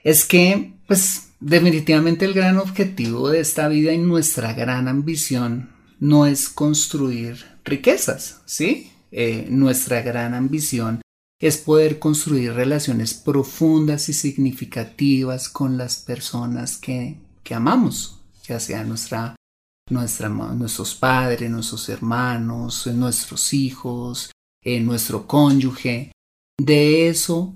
Es que, pues definitivamente el gran objetivo de esta vida y nuestra gran ambición no es construir riquezas, ¿sí? Eh, nuestra gran ambición es poder construir relaciones profundas y significativas con las personas que, que amamos, ya sea nuestra, nuestros padres, nuestros hermanos, nuestros hijos, eh, nuestro cónyuge. De eso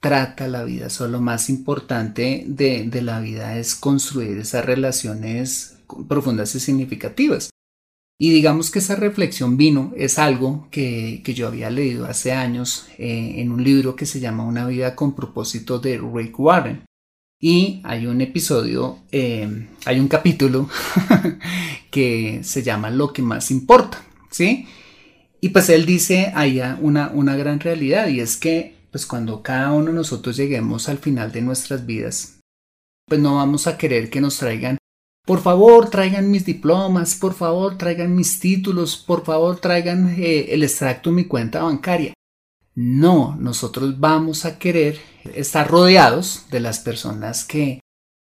trata la vida. So, lo más importante de, de la vida es construir esas relaciones profundas y significativas. Y digamos que esa reflexión vino, es algo que, yo había leído hace años eh, en un libro que se llama Una vida con propósito de Rick Warren. Y hay un episodio, eh, hay un capítulo que se llama Lo que más importa, ¿sí? Y pues él dice ahí una, una gran realidad y es que pues cuando cada uno de nosotros lleguemos al final de nuestras vidas, pues no vamos a querer que nos traigan por favor, traigan mis diplomas, por favor, traigan mis títulos, por favor, traigan eh, el extracto de mi cuenta bancaria. No, nosotros vamos a querer estar rodeados de las personas que,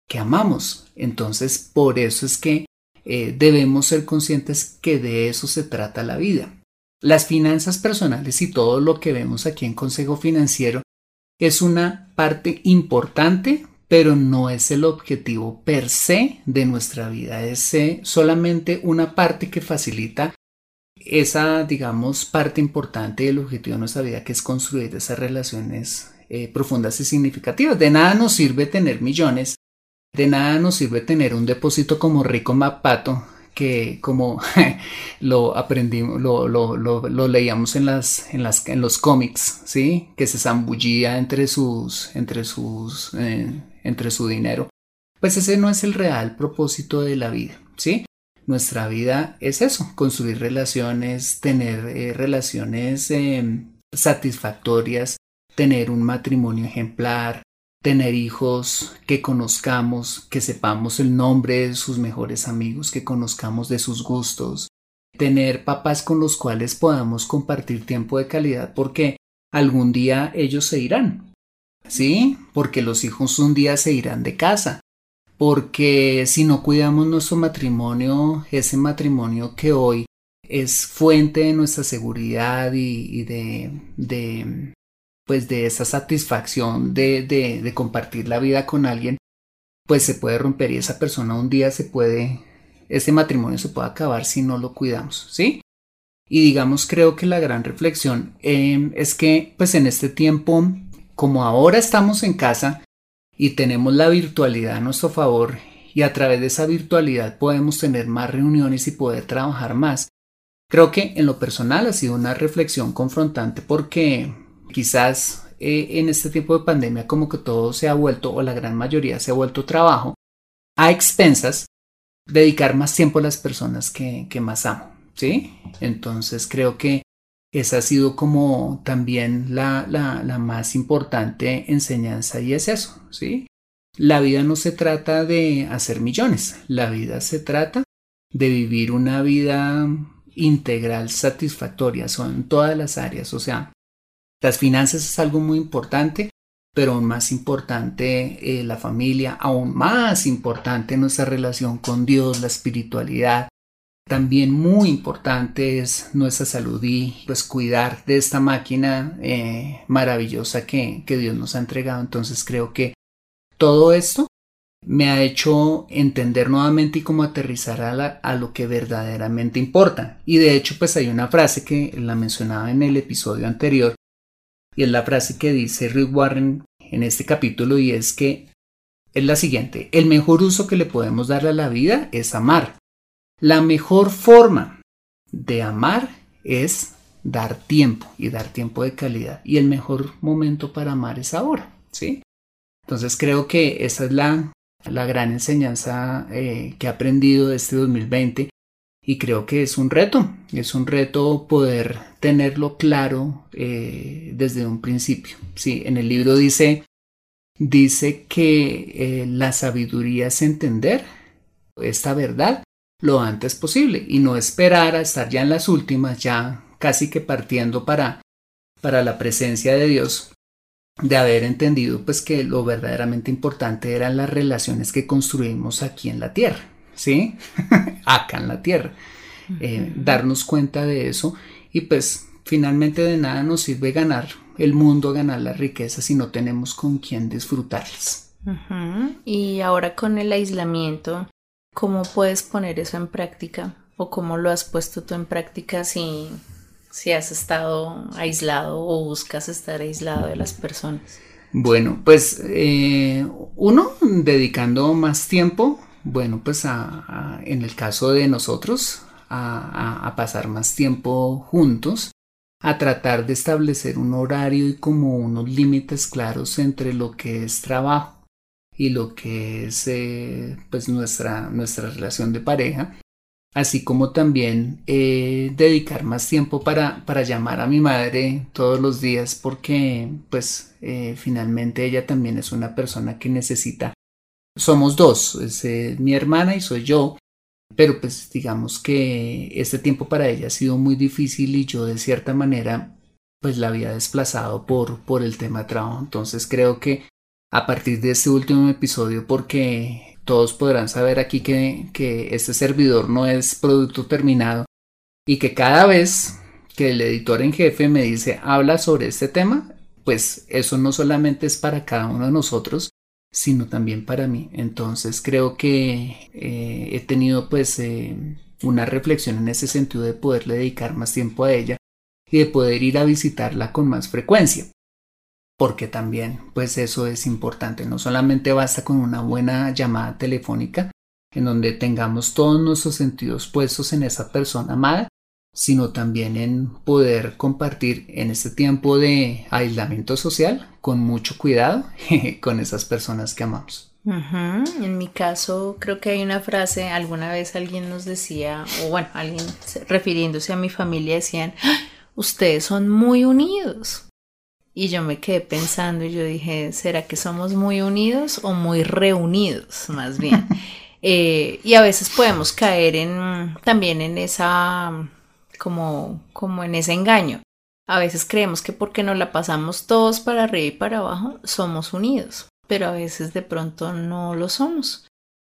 que amamos. Entonces, por eso es que eh, debemos ser conscientes que de eso se trata la vida. Las finanzas personales y todo lo que vemos aquí en Consejo Financiero es una parte importante pero no es el objetivo per se de nuestra vida, es eh, solamente una parte que facilita esa, digamos, parte importante del objetivo de nuestra vida, que es construir esas relaciones eh, profundas y significativas. De nada nos sirve tener millones, de nada nos sirve tener un depósito como Rico Mapato, que como lo aprendimos, lo, lo, leíamos en, las, en, las, en los cómics, ¿sí? Que se zambullía entre sus, entre sus eh, entre su dinero, pues ese no es el real propósito de la vida, ¿sí? Nuestra vida es eso, construir relaciones, tener eh, relaciones em, satisfactorias, tener un matrimonio ejemplar, tener hijos que conozcamos, que sepamos el nombre de sus mejores amigos, que conozcamos de sus gustos, tener papás con los cuales podamos compartir tiempo de calidad porque algún día ellos se irán, ¿sí? Porque los hijos un día se irán de casa. Porque si no cuidamos nuestro matrimonio, ese matrimonio que hoy es fuente de nuestra seguridad y, de, de, pues de esa satisfacción de, de, compartir la vida con alguien, pues se puede romper y esa persona un día se puede, ese matrimonio se puede acabar si no lo cuidamos, ¿sí? Y digamos, creo que la gran reflexión eh, es que, pues en este tiempo como ahora estamos en casa y tenemos la virtualidad a nuestro favor y a través de esa virtualidad podemos tener más reuniones y poder trabajar más. Creo que en lo personal ha sido una reflexión confrontante porque quizás eh, en este tiempo de pandemia como que todo se ha vuelto o la gran mayoría se ha vuelto trabajo a expensas dedicar más tiempo a las personas que, que más amo. ¿Sí? Entonces creo que esa ha sido como también la, la, más importante enseñanza y es eso, ¿sí? La vida no se trata de hacer millones, la vida se trata de vivir una vida integral, satisfactoria, son todas las áreas, o sea, las finanzas es algo muy importante, pero aún más importante eh, la familia, aún más importante nuestra relación con Dios, la espiritualidad, también muy importante es nuestra salud y pues cuidar de esta máquina eh, maravillosa que, que Dios nos ha entregado. Entonces creo que todo esto me ha hecho entender nuevamente y cómo aterrizar a, a, lo que verdaderamente importa. Y de hecho, pues hay una frase que la mencionaba en el episodio anterior, y es la frase que dice Rick Warren en este capítulo, y es que es la siguiente, el mejor uso que le podemos dar a la vida es amar. La mejor forma de amar es dar tiempo y dar tiempo de calidad. Y el mejor momento para amar es ahora, ¿sí? Entonces creo que esa es la, la gran enseñanza eh, que he aprendido de este 2020 y creo que es un reto, es un reto poder tenerlo claro eh, desde un principio. Sí, en el libro dice, dice que eh, la sabiduría es entender esta verdad lo antes posible y no esperar a estar ya en las últimas, ya casi que partiendo para, para la presencia de Dios, de haber entendido pues que lo verdaderamente importante eran las relaciones que construimos aquí en la tierra, ¿sí? Acá en la tierra. Eh, darnos cuenta de eso y pues finalmente de nada nos sirve ganar el mundo, ganar la riqueza si no tenemos con quién disfrutarlas. Y ahora con el aislamiento, ¿Cómo puedes poner eso en práctica? ¿O cómo lo has puesto tú en práctica si, si has estado aislado o buscas estar aislado de las personas? Bueno, pues eh, uno, dedicando más tiempo, bueno, pues a, en el caso de nosotros, a, a, pasar más tiempo juntos, a tratar de establecer un horario y como unos límites claros entre lo que es trabajo y lo que es eh, pues nuestra, nuestra relación de pareja, así como también eh, dedicar más tiempo para, para llamar a mi madre todos los días porque pues eh, finalmente ella también es una persona que necesita, somos dos, es mi hermana y soy yo, pero pues digamos que este tiempo para ella ha sido muy difícil y yo de cierta manera pues la había desplazado por, por el tema trabajo, entonces creo que a partir de este último episodio porque todos podrán saber aquí que, que este servidor no es producto terminado y que cada vez que el editor en jefe me dice habla sobre este tema, pues eso no solamente es para cada uno de nosotros, sino también para mí. Entonces creo que eh, he tenido pues eh, una reflexión en ese sentido de poderle dedicar más tiempo a ella y de poder ir a visitarla con más frecuencia porque también pues eso es importante. No solamente basta con una buena llamada telefónica en donde tengamos todos nuestros sentidos puestos en esa persona amada, sino también en poder compartir en este tiempo de aislamiento social con mucho cuidado con esas personas que amamos. En mi caso, creo que hay una frase, alguna vez alguien nos decía, o bueno, alguien refiriéndose a mi familia decían, ¡Ah! ustedes son muy unidos. Y yo me quedé pensando y yo dije, ¿será que somos muy unidos o muy reunidos más bien? Eh, y a veces podemos caer en también en esa como, como en ese engaño. A veces creemos que porque nos la pasamos todos para arriba y para abajo somos unidos, pero a veces de pronto no lo somos.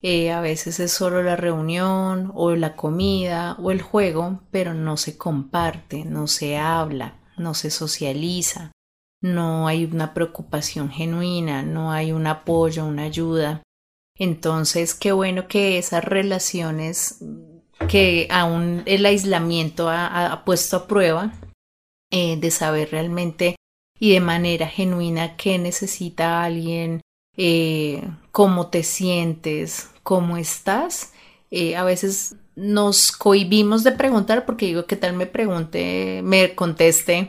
Eh, a veces es solo la reunión o la comida o el juego, pero no se comparte, no se habla, no se socializa no hay una preocupación genuina, no hay un apoyo, una ayuda. Entonces, qué bueno que esas relaciones que aún el aislamiento ha, puesto a prueba, eh, de saber realmente y de manera genuina qué necesita alguien, eh, cómo te sientes, cómo estás. Eh, a veces nos cohibimos de preguntar porque digo, ¿qué tal me pregunte, me conteste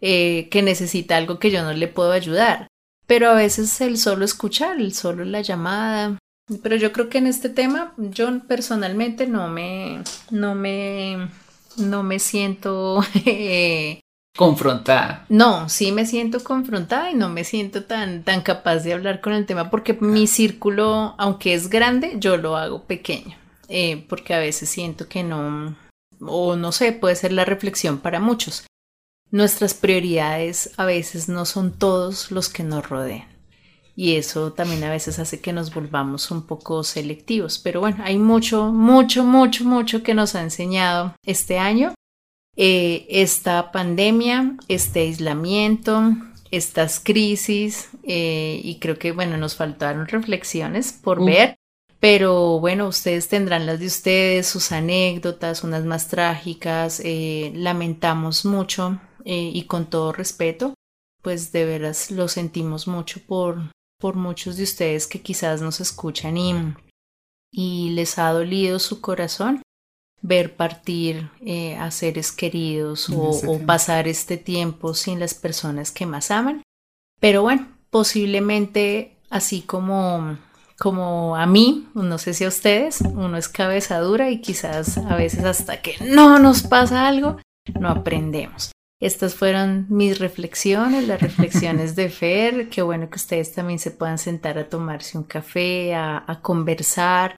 eh, que necesita algo que yo no le puedo ayudar? Pero a veces el solo escuchar, el solo la llamada. Pero yo creo que en este tema yo personalmente no me, no me, no me siento eh, confrontada. No, sí me siento confrontada y no me siento tan, tan capaz de hablar con el tema porque mi círculo, aunque es grande, yo lo hago pequeño. Eh, porque a veces siento que no, o no sé, puede ser la reflexión para muchos. Nuestras prioridades a veces no son todos los que nos rodean. Y eso también a veces hace que nos volvamos un poco selectivos. Pero bueno, hay mucho, mucho, mucho, mucho que nos ha enseñado este año. Eh, esta pandemia, este aislamiento, estas crisis. Eh, y creo que, bueno, nos faltaron reflexiones por ver. Pero bueno, ustedes tendrán las de ustedes, sus anécdotas, unas más trágicas. Eh, lamentamos mucho eh, y con todo respeto, pues de veras lo sentimos mucho por, por muchos de ustedes que quizás nos escuchan y, y les ha dolido su corazón ver partir eh, a seres queridos o, o pasar este tiempo sin las personas que más aman. Pero bueno, posiblemente así como como a mí, no sé si a ustedes, uno es cabeza dura y quizás a veces hasta que no nos pasa algo, no aprendemos. Estas fueron mis reflexiones, las reflexiones de Fer. Qué bueno que ustedes también se puedan sentar a tomarse un café, a, a conversar.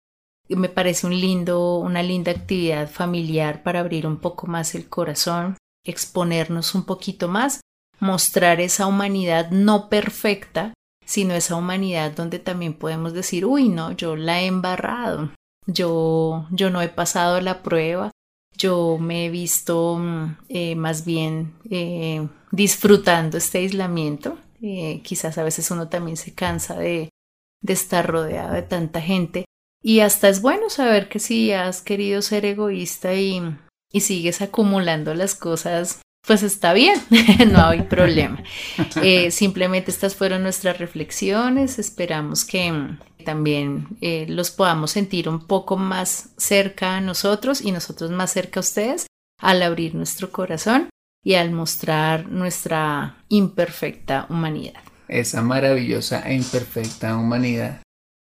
Me parece un lindo, una linda actividad familiar para abrir un poco más el corazón, exponernos un poquito más, mostrar esa humanidad no perfecta sino esa humanidad donde también podemos decir, uy, no, yo la he embarrado, yo, yo no he pasado la prueba, yo me he visto mm, eh, más bien eh, disfrutando este aislamiento. Eh, quizás a veces uno también se cansa de, estar rodeado de tanta gente. Y hasta es bueno saber que si has querido ser egoísta y sigues acumulando las cosas pues está bien, no hay problema. Eh, simplemente estas fueron nuestras reflexiones, esperamos que mm, también eh, los podamos sentir un poco más cerca a nosotros y nosotros más cerca a ustedes al abrir nuestro corazón y al mostrar nuestra imperfecta humanidad. Esa maravillosa e imperfecta humanidad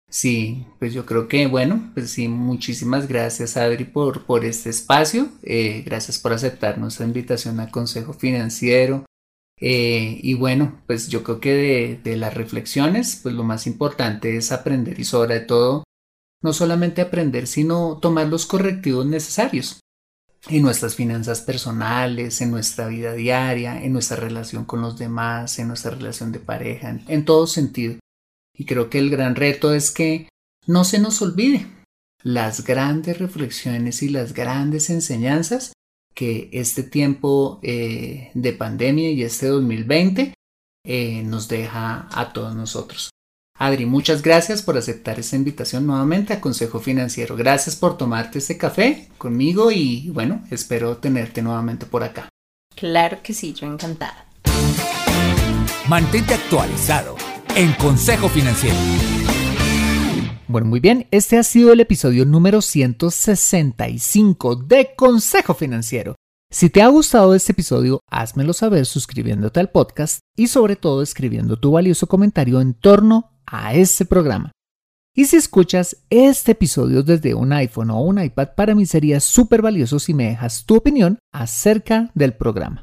Sí, pues yo creo que, bueno, pues sí, muchísimas gracias Adri por, por este espacio, eh, gracias por aceptar nuestra invitación a Consejo Financiero. Eh, y bueno, pues yo creo que de, de las reflexiones, pues lo más importante es aprender y sobre todo, no solamente aprender, sino tomar los correctivos necesarios en nuestras finanzas personales, en nuestra vida diaria, en nuestra relación con los demás, en nuestra relación de pareja, en todo sentido. Y creo que el gran reto es que no se nos olvide las grandes reflexiones y las grandes enseñanzas que este tiempo eh, de pandemia y este 2020 eh, nos deja a todos nosotros. Adri, muchas gracias por aceptar esta invitación nuevamente a Consejo Financiero. Gracias por tomarte este café conmigo y bueno, espero tenerte nuevamente por acá. Claro que sí, yo encantada. Mantente actualizado en Consejo Financiero. Bueno, muy bien, este ha sido el episodio número 165 de Consejo Financiero. Si te ha gustado este episodio, házmelo saber suscribiéndote al podcast y sobre todo escribiendo tu valioso comentario en torno a este programa. Y si escuchas este episodio desde un iPhone o un iPad, para mí sería súper valioso si me dejas tu opinión acerca del programa.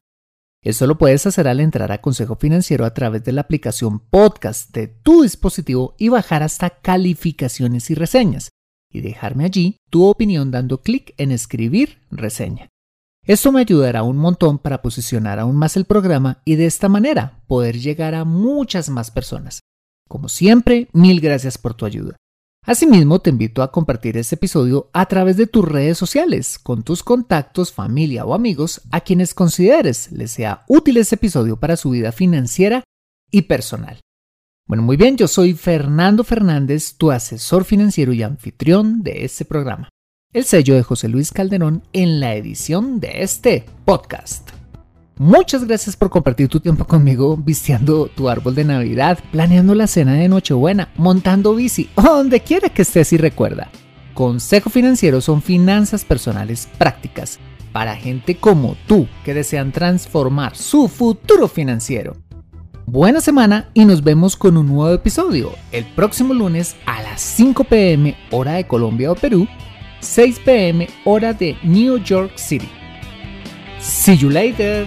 Eso lo puedes hacer al entrar a Consejo Financiero a través de la aplicación podcast de tu dispositivo y bajar hasta calificaciones y reseñas y dejarme allí tu opinión dando clic en escribir reseña. Esto me ayudará un montón para posicionar aún más el programa y de esta manera poder llegar a muchas más personas. Como siempre, mil gracias por tu ayuda. Asimismo, te invito a compartir este episodio a través de tus redes sociales, con tus contactos, familia o amigos a quienes consideres les sea útil este episodio para su vida financiera y personal. Bueno, muy bien, yo soy Fernando Fernández, tu asesor financiero y anfitrión de este programa. El sello de José Luis Calderón en la edición de este podcast. Muchas gracias por compartir tu tiempo conmigo vistiendo tu árbol de Navidad, planeando la cena de Nochebuena, montando bici o donde quiera que estés y recuerda. Consejo Financiero son finanzas personales prácticas para gente como tú que desean transformar su futuro financiero. Buena semana y nos vemos con un nuevo episodio el próximo lunes a las 5 pm hora de Colombia o Perú, 6 pm hora de New York City. See you later!